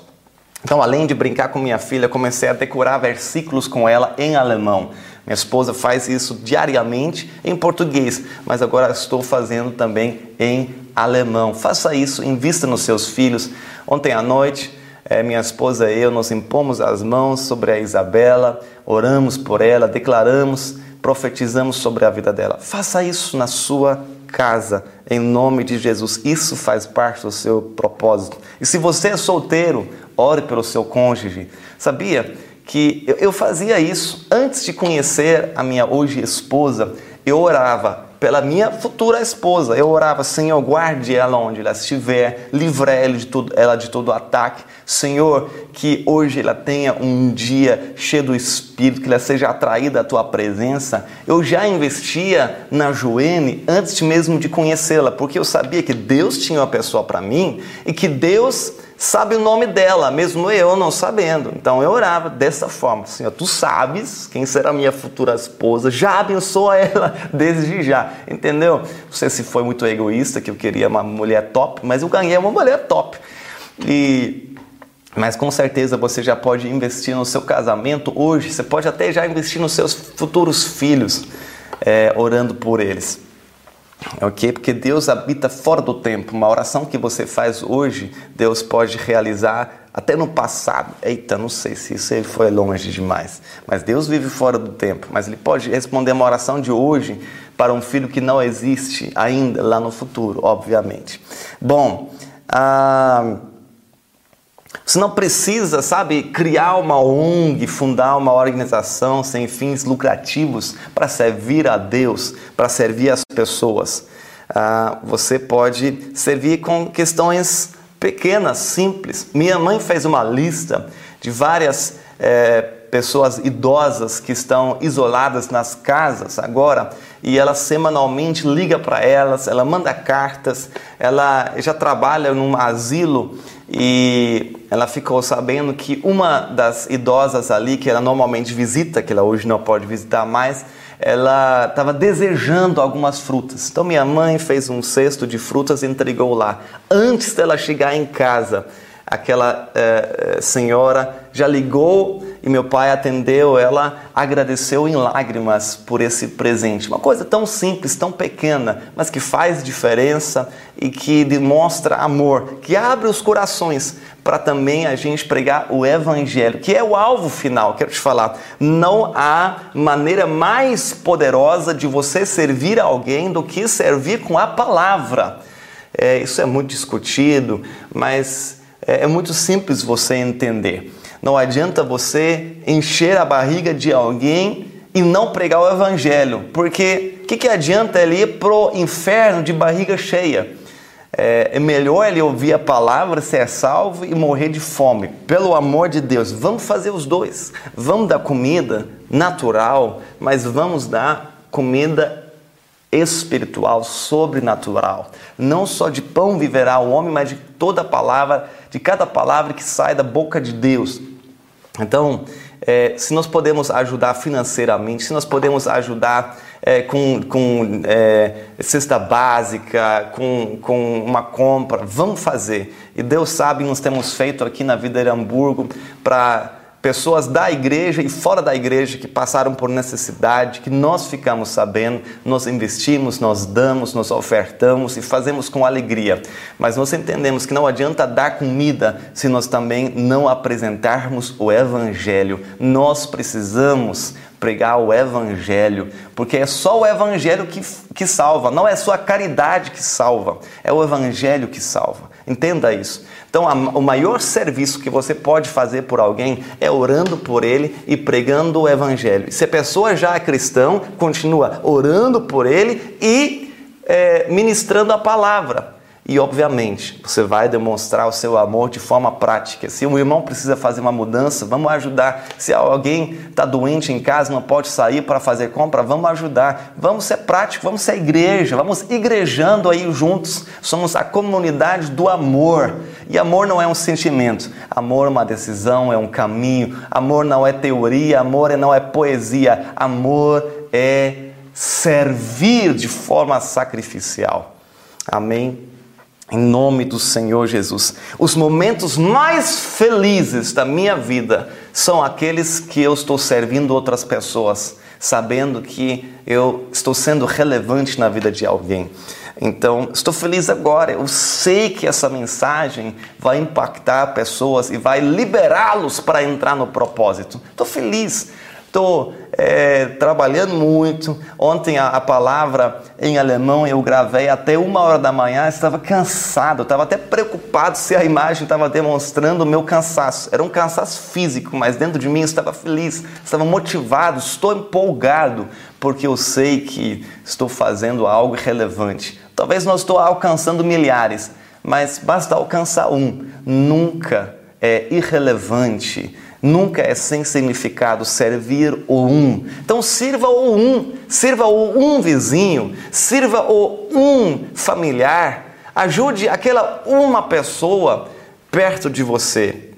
Speaker 1: Então, além de brincar com minha filha, comecei a decorar versículos com ela em alemão. Minha esposa faz isso diariamente em português, mas agora estou fazendo também em alemão. Faça isso, invista nos seus filhos. Ontem à noite, é, minha esposa e eu nos impomos as mãos sobre a Isabela, oramos por ela, declaramos, profetizamos sobre a vida dela. Faça isso na sua casa, em nome de Jesus. Isso faz parte do seu propósito. E se você é solteiro, ore pelo seu cônjuge. Sabia que eu fazia isso antes de conhecer a minha hoje esposa? Eu orava pela minha futura esposa. Eu orava, Senhor, guarde ela onde ela estiver, livre ela de todo, ela de todo ataque. Senhor, que hoje ela tenha um dia cheio do Espírito, que ela seja atraída à tua presença. Eu já investia na Joene antes mesmo de conhecê-la, porque eu sabia que Deus tinha uma pessoa para mim e que Deus sabe o nome dela, mesmo eu não sabendo. Então eu orava dessa forma: Senhor, tu sabes quem será minha futura esposa, já abençoa ela desde já, entendeu? Não sei se foi muito egoísta que eu queria uma mulher top, mas eu ganhei uma mulher top. E mas com certeza você já pode investir no seu casamento hoje, você pode até já investir nos seus futuros filhos, é, orando por eles ok? Porque Deus habita fora do tempo. Uma oração que você faz hoje, Deus pode realizar até no passado. Eita, não sei se isso foi longe demais. Mas Deus vive fora do tempo. Mas Ele pode responder uma oração de hoje para um filho que não existe ainda lá no futuro, obviamente. Bom, ah, você não precisa, sabe, criar uma ONG, fundar uma organização sem fins lucrativos para servir a Deus, para servir as pessoas. Ah, você pode servir com questões pequenas, simples. Minha mãe fez uma lista de várias é, pessoas idosas que estão isoladas nas casas agora e ela semanalmente liga para elas, ela manda cartas, ela já trabalha num asilo e ela ficou sabendo que uma das idosas ali, que ela normalmente visita, que ela hoje não pode visitar mais, ela estava desejando algumas frutas. Então minha mãe fez um cesto de frutas e entregou lá. Antes dela chegar em casa, aquela eh, senhora já ligou e meu pai atendeu, ela agradeceu em lágrimas por esse presente. Uma coisa tão simples, tão pequena, mas que faz diferença e que demonstra amor, que abre os corações para também a gente pregar o evangelho, que é o alvo final. Quero te falar, não há maneira mais poderosa de você servir alguém do que servir com a palavra. É, isso é muito discutido, mas é, é muito simples você entender. Não adianta você encher a barriga de alguém e não pregar o evangelho, porque o que, que adianta ele ir pro inferno de barriga cheia? É, é, melhor ele ouvir a palavra, ser salvo e morrer de fome. Pelo amor de Deus, vamos fazer os dois. Vamos dar comida natural, mas vamos dar comida espiritual, sobrenatural. Não só de pão viverá o homem, mas de toda palavra, de cada palavra que sai da boca de Deus. Então, é, se nós podemos ajudar financeiramente, se nós podemos ajudar é, com, com é, cesta básica, com, com uma compra, vamos fazer. E Deus sabe, nós temos feito aqui na Vida de Hamburgo para pessoas da igreja e fora da igreja que passaram por necessidade, que nós ficamos sabendo, nós investimos, nós damos, nós ofertamos e fazemos com alegria. Mas nós entendemos que não adianta dar comida se nós também não apresentarmos o evangelho. Nós precisamos pregar o Evangelho, porque é só o Evangelho que, que salva, não é só a caridade que salva, é o Evangelho que salva. Entenda isso. Então, a, o maior serviço que você pode fazer por alguém é orando por ele e pregando o Evangelho. Se a pessoa já é cristão, continua orando por ele e é, ministrando a palavra. E, obviamente, você vai demonstrar o seu amor de forma prática. Se um irmão precisa fazer uma mudança, vamos ajudar. Se alguém está doente em casa, não pode sair para fazer compra, vamos ajudar. Vamos ser práticos, vamos ser igreja, vamos igrejando aí juntos. Somos a comunidade do amor. E amor não é um sentimento, amor é uma decisão, é um caminho. Amor não é teoria, amor não é poesia. Amor é servir de forma sacrificial. Amém? Em nome do Senhor Jesus. Os momentos mais felizes da minha vida são aqueles que eu estou servindo outras pessoas, sabendo que eu estou sendo relevante na vida de alguém. Então, estou feliz agora. Eu sei que essa mensagem vai impactar pessoas e vai liberá-los para entrar no propósito. Estou feliz Estou é, trabalhando muito. Ontem a, a, palavra em alemão eu gravei até uma hora da manhã, estava cansado, estava até preocupado se a imagem estava demonstrando o meu cansaço. Era um cansaço físico, mas dentro de mim estava feliz, estava motivado, estou empolgado, porque eu sei que estou fazendo algo relevante. Talvez não estou alcançando milhares, mas basta alcançar um. Nunca é irrelevante nunca é sem significado servir o um. Então sirva o um, sirva o um vizinho, sirva o um familiar, ajude aquela uma pessoa perto de você.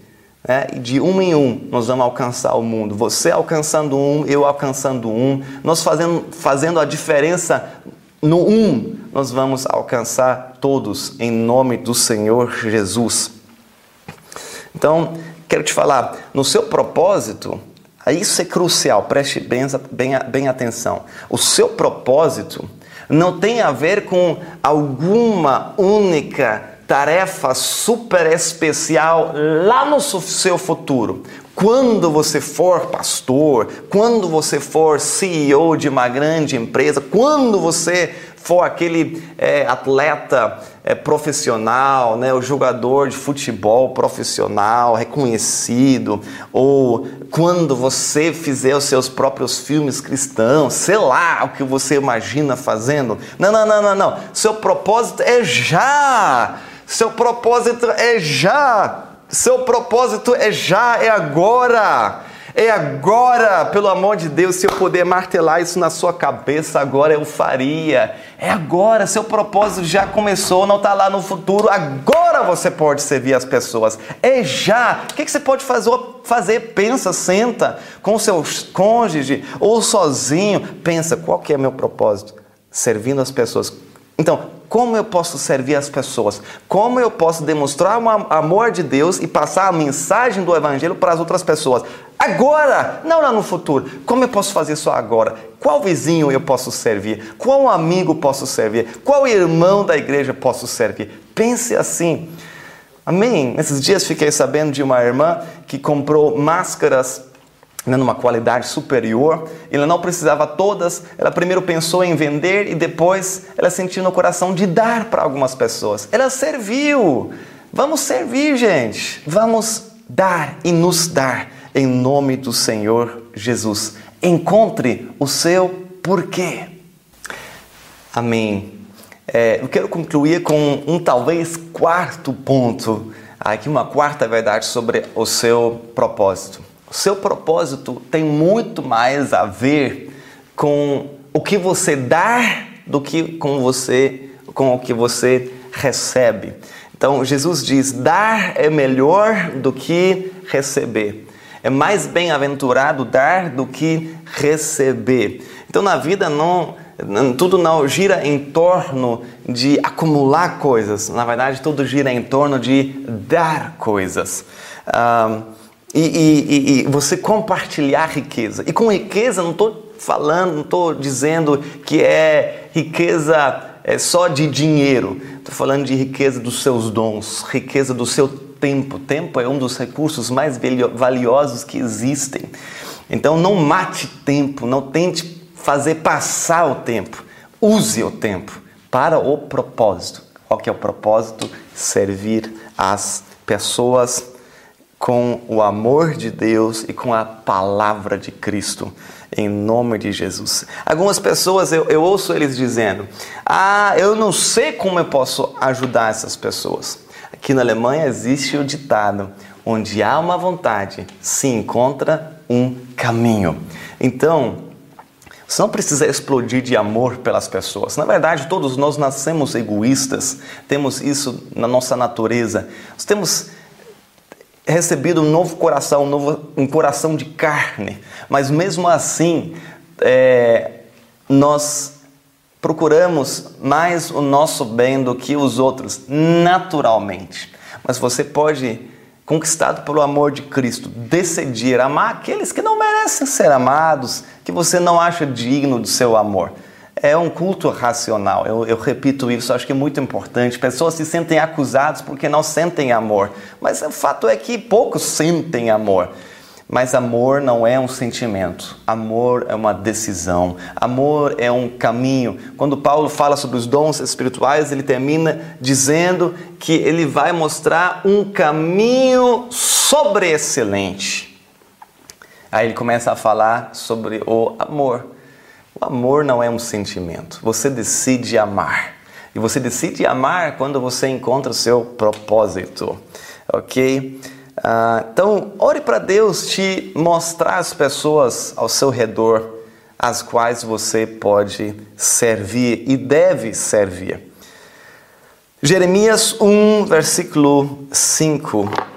Speaker 1: Né? E de um em um nós vamos alcançar o mundo. Você alcançando um, eu alcançando um, nós fazendo, fazendo a diferença no um, nós vamos alcançar todos em nome do Senhor Jesus. Então, quero te falar, no seu propósito, isso é crucial, preste bem, bem, bem atenção. O seu propósito não tem a ver com alguma única tarefa super especial lá no seu futuro. Quando você for pastor, quando você for CEO de uma grande empresa, quando você for aquele é, atleta é, profissional, né, o jogador de futebol profissional reconhecido, ou quando você fizer os seus próprios filmes cristãos, sei lá o que você imagina fazendo. Não, não, não, não, não. Seu propósito é já. Seu propósito é já. Seu propósito é já, é agora. É agora, pelo amor de Deus, se eu puder martelar isso na sua cabeça, agora eu faria. É agora, seu propósito já começou, não está lá no futuro. Agora você pode servir as pessoas. É já. O que, que você pode fazer? fazer? Pensa, senta com seu cônjuge ou sozinho. Pensa, qual que é meu propósito? Servindo as pessoas. Então, como eu posso servir as pessoas? Como eu posso demonstrar o amor de Deus e passar a mensagem do Evangelho para as outras pessoas? Agora, não lá no futuro. Como eu posso fazer isso agora? Qual vizinho eu posso servir? Qual amigo posso servir? Qual irmão da igreja posso servir? Pense assim. Amém? Nesses dias fiquei sabendo de uma irmã que comprou máscaras né, numa qualidade superior, ela não precisava todas, ela primeiro pensou em vender e depois ela sentiu no coração de dar para algumas pessoas. Ela serviu. Vamos servir, gente. Vamos dar e nos dar em nome do Senhor Jesus. Encontre o seu porquê. Amém. É, eu quero concluir com um talvez quarto ponto, aqui uma quarta verdade sobre o seu propósito. Seu propósito tem muito mais a ver com o que você dá do que com você com o que você recebe. Então Jesus diz: dar é melhor do que receber. É mais bem-aventurado dar do que receber. Então na vida não tudo não gira em torno de acumular coisas. Na verdade, tudo gira em torno de dar coisas. Ah, e, e, e, você compartilhar riqueza. E com riqueza, não estou falando, não estou dizendo que é riqueza é só de dinheiro. Estou falando de riqueza dos seus dons, riqueza do seu tempo. Tempo é um dos recursos mais valiosos que existem. Então não mate tempo, não tente fazer passar o tempo. Use o tempo para o propósito. Qual que é o propósito? Servir as pessoas com o amor de Deus e com a palavra de Cristo, em nome de Jesus. Algumas pessoas eu, eu ouço eles dizendo: Ah, eu não sei como eu posso ajudar essas pessoas. Aqui na Alemanha existe o ditado: onde há uma vontade, se encontra um caminho. Então, você não precisa explodir de amor pelas pessoas. Na verdade, todos nós nascemos egoístas, temos isso na nossa natureza. Nós temos recebido um novo coração, um, novo, um coração de carne, mas mesmo assim é, nós procuramos mais o nosso bem do que os outros, naturalmente. Mas você pode, conquistado pelo amor de Cristo, decidir amar aqueles que não merecem ser amados, que você não acha digno do seu amor é um culto racional. Eu, eu, repito isso, acho que é muito importante. Pessoas se sentem acusadas porque não sentem amor, mas o fato é que poucos sentem amor. Mas amor não é um sentimento, amor é uma decisão, amor é um caminho. Quando Paulo fala sobre os dons espirituais, ele termina dizendo que ele vai mostrar um caminho sobre excelente. Aí ele começa a falar sobre o amor. O amor não é um sentimento. Você decide amar. E você decide amar quando você encontra o seu propósito. Ok? Uh, então, ore para Deus te mostrar as pessoas ao seu redor as quais você pode servir e deve servir. Jeremias 1, versículo 5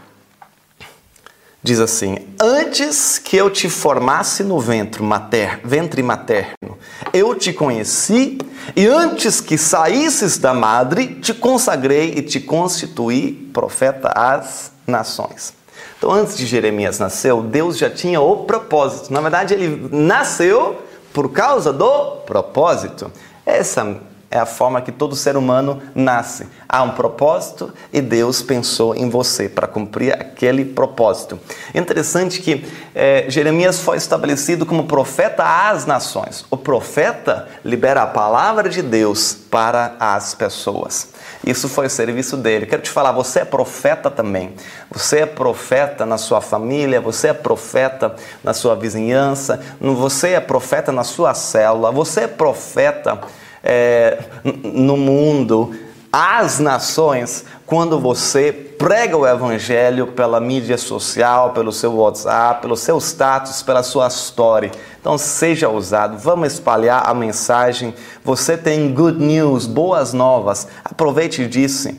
Speaker 1: diz assim: Antes que eu te formasse no ventre, mater, ventre materno, eu te conheci, e antes que saísses da madre, te consagrei e te constituí profeta às nações. Então, antes de Jeremias nascer, Deus já tinha o propósito. Na verdade, ele nasceu por causa do propósito. Essa é a forma que todo ser humano nasce. Há um propósito e Deus pensou em você para cumprir aquele propósito. Interessante que é, Jeremias foi estabelecido como profeta às nações. O profeta libera a palavra de Deus para as pessoas. Isso foi o serviço dele. Quero te falar, você é profeta também. Você é profeta na sua família, você é profeta na sua vizinhança, você é profeta na sua célula, você é profeta é, no mundo, às nações quando você prega o evangelho pela mídia social, pelo seu WhatsApp, pelo seu status, pela sua história. Então seja ousado, vamos espalhar a mensagem. Você tem good news, boas novas. Aproveite disso.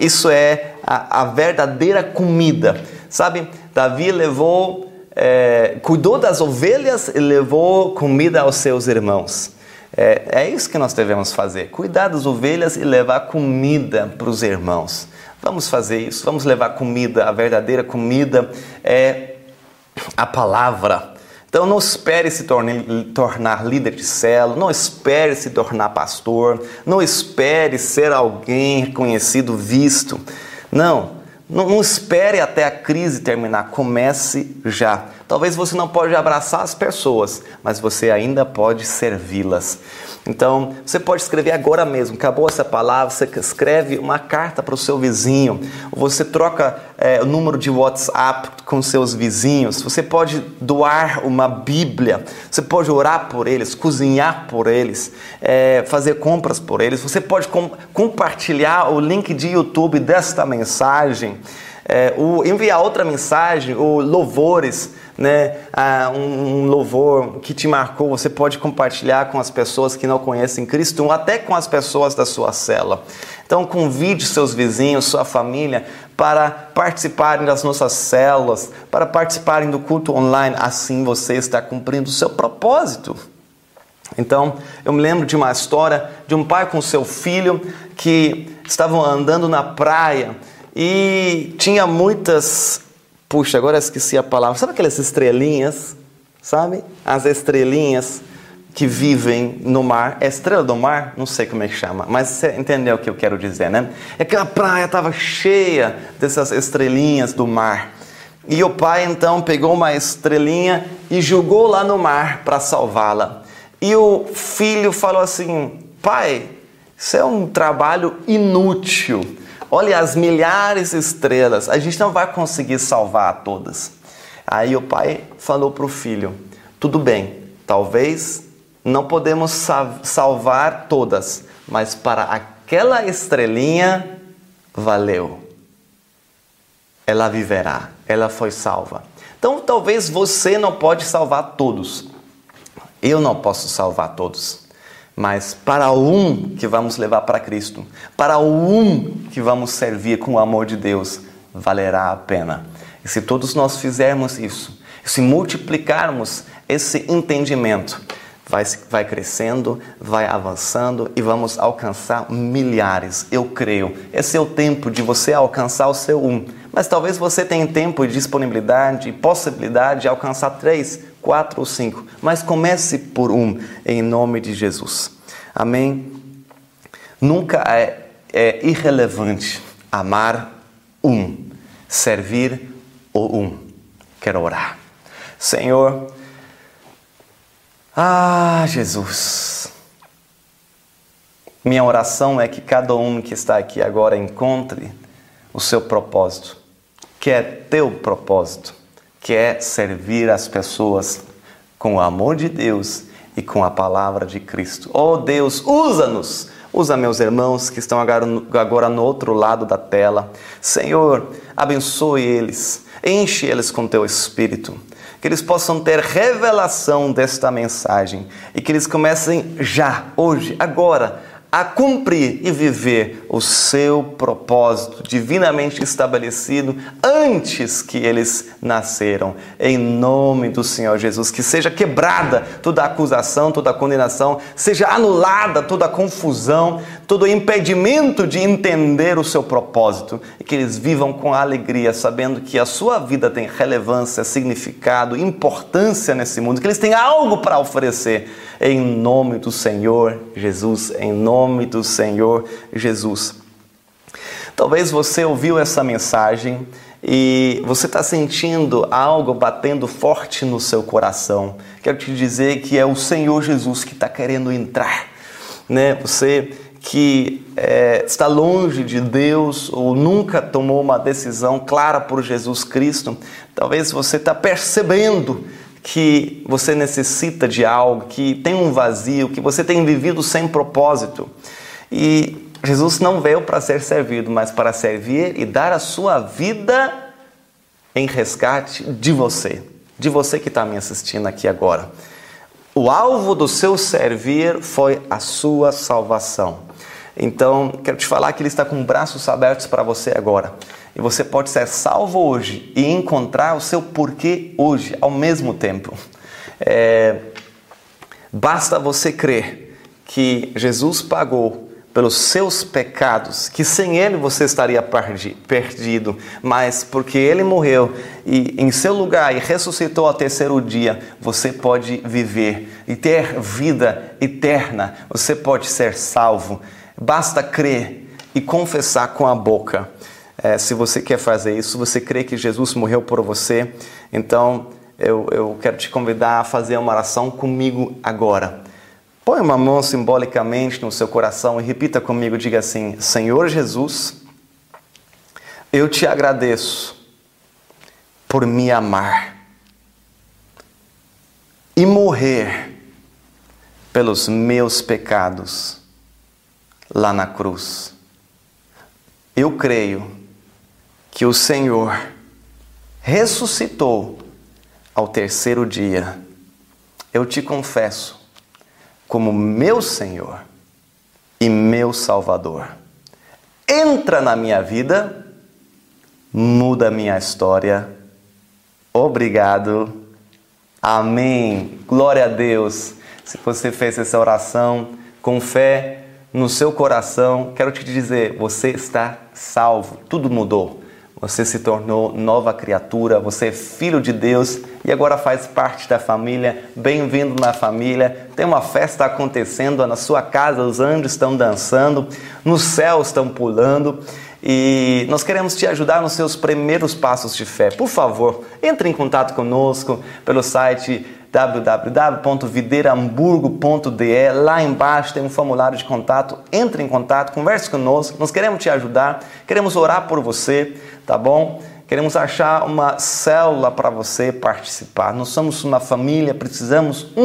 Speaker 1: Isso é a, a verdadeira comida. Sabe, Davi levou, é, cuidou das ovelhas e levou comida aos seus irmãos. É, é isso que nós devemos fazer: cuidar das ovelhas e levar comida para os irmãos. Vamos fazer isso, vamos levar comida, a verdadeira comida é a palavra. Então não espere se tornar, líder de célula, não espere se tornar pastor, não espere ser alguém reconhecido, visto. Não, não, não espere até a crise terminar, comece já. Talvez você não pode abraçar as pessoas, mas você ainda pode servi-las. Então, você pode escrever agora mesmo, acabou essa palavra, você escreve uma carta para o seu vizinho, você troca é, o número de WhatsApp com seus vizinhos, você pode doar uma Bíblia, você pode orar por eles, cozinhar por eles, é, fazer compras por eles, você pode com, compartilhar o link de YouTube desta mensagem, é, enviar outra mensagem, ou louvores né, um, um louvor que te marcou, você pode compartilhar com as pessoas que não conhecem Cristo, ou até com as pessoas da sua cela. Então, convide seus vizinhos, sua família, para participarem das nossas células, para participarem do culto online. Assim você está cumprindo o seu propósito. Então, eu me lembro de uma história de um pai com seu filho que estavam andando na praia e tinha muitas Puxa, agora esqueci a palavra. Sabe aquelas estrelinhas? Sabe? As estrelinhas que vivem no mar. É estrela do mar? Não sei como é que chama, mas você entendeu o que eu quero dizer, né? É aquela praia estava cheia dessas estrelinhas do mar. E o pai então pegou uma estrelinha e jogou lá no mar para salvá-la. E o filho falou assim: pai, isso é um trabalho inútil. Olha as milhares de estrelas, a gente não vai conseguir salvar todas. Aí o pai falou para o filho: tudo bem, talvez não podemos salvar todas, mas para aquela estrelinha valeu. Ela viverá, ela foi salva. Então talvez você não pode salvar todos. Eu não posso salvar todos mas para um que vamos levar para Cristo, para um que vamos servir com o amor de Deus, valerá a pena. E se todos nós fizermos isso, se multiplicarmos esse entendimento, vai, vai crescendo, vai avançando e vamos alcançar milhares, eu creio. Esse é o tempo de você alcançar o seu um. Mas talvez você tenha tempo e disponibilidade e possibilidade de alcançar três, quatro ou cinco. Mas comece por um, em nome de Jesus. Amém? Nunca é, é irrelevante amar um, servir o um. Quero orar. Senhor, ah, Jesus. Minha oração é que cada um que está aqui agora encontre o seu propósito, que é teu propósito, que é servir as pessoas com o amor de Deus e com a palavra de Cristo. Oh Deus, usa-nos! Usa meus irmãos que estão agora no outro lado da tela. Senhor, abençoe eles, enche eles com teu espírito que eles possam ter revelação desta mensagem e que eles comecem já, hoje, agora, a cumprir e viver o seu propósito divinamente estabelecido antes que eles nasceram. Em nome do Senhor Jesus, que seja quebrada toda acusação, toda condenação, seja anulada toda confusão, todo impedimento de entender o seu propósito e que eles vivam com alegria, sabendo que a sua vida tem relevância, significado, importância nesse mundo, que eles têm algo para oferecer em nome do Senhor Jesus, em nome do Senhor Jesus. Talvez você ouviu essa mensagem e você está sentindo algo batendo forte no seu coração. Quero te dizer que é o Senhor Jesus que está querendo entrar. Né? Você que é, está longe de Deus ou nunca tomou uma decisão clara por Jesus Cristo, talvez você está percebendo que você necessita de algo, que tem um vazio, que você tem vivido sem propósito. E Jesus não veio para ser servido, mas para servir e dar a sua vida em resgate de você, de você que está me assistindo aqui agora. O alvo do seu servir foi a sua salvação. Então, quero te falar que Ele está com braços abertos para você agora. E você pode ser salvo hoje e encontrar o seu porquê hoje, ao mesmo tempo. É, basta você crer que Jesus pagou pelos seus pecados, que sem Ele você estaria perdido, mas porque Ele morreu e em seu lugar e ressuscitou ao terceiro dia, você pode viver e ter vida eterna, você pode ser salvo. Basta crer e confessar com a boca. É, se você quer fazer isso, você crê que Jesus morreu por você, então eu, eu quero te convidar a fazer uma oração comigo agora. Põe uma mão simbolicamente no seu coração e repita comigo, diga assim: Senhor Jesus, eu te agradeço por me amar e morrer pelos meus pecados lá na cruz. Eu creio que o Senhor ressuscitou ao terceiro dia. Eu te confesso como meu Senhor e meu Salvador. Entra na minha vida, muda a minha história. Obrigado. Amém. Glória a Deus. Se você fez essa oração com fé no seu coração, quero te dizer, você está salvo. Tudo mudou. Você se tornou nova criatura, você é filho de Deus e agora faz parte da família. Bem-vindo na família. Tem uma festa acontecendo na sua casa, os anjos estão dançando, no céu estão pulando. E nós queremos te ajudar nos seus primeiros passos de fé. Por favor, entre em contato conosco pelo site www.videramburgo.de. Lá embaixo tem um formulário de contato. Entre em contato, converse conosco. Nós queremos te ajudar, queremos orar por você, tá bom? Queremos achar uma célula para você participar. Nós somos uma família, precisamos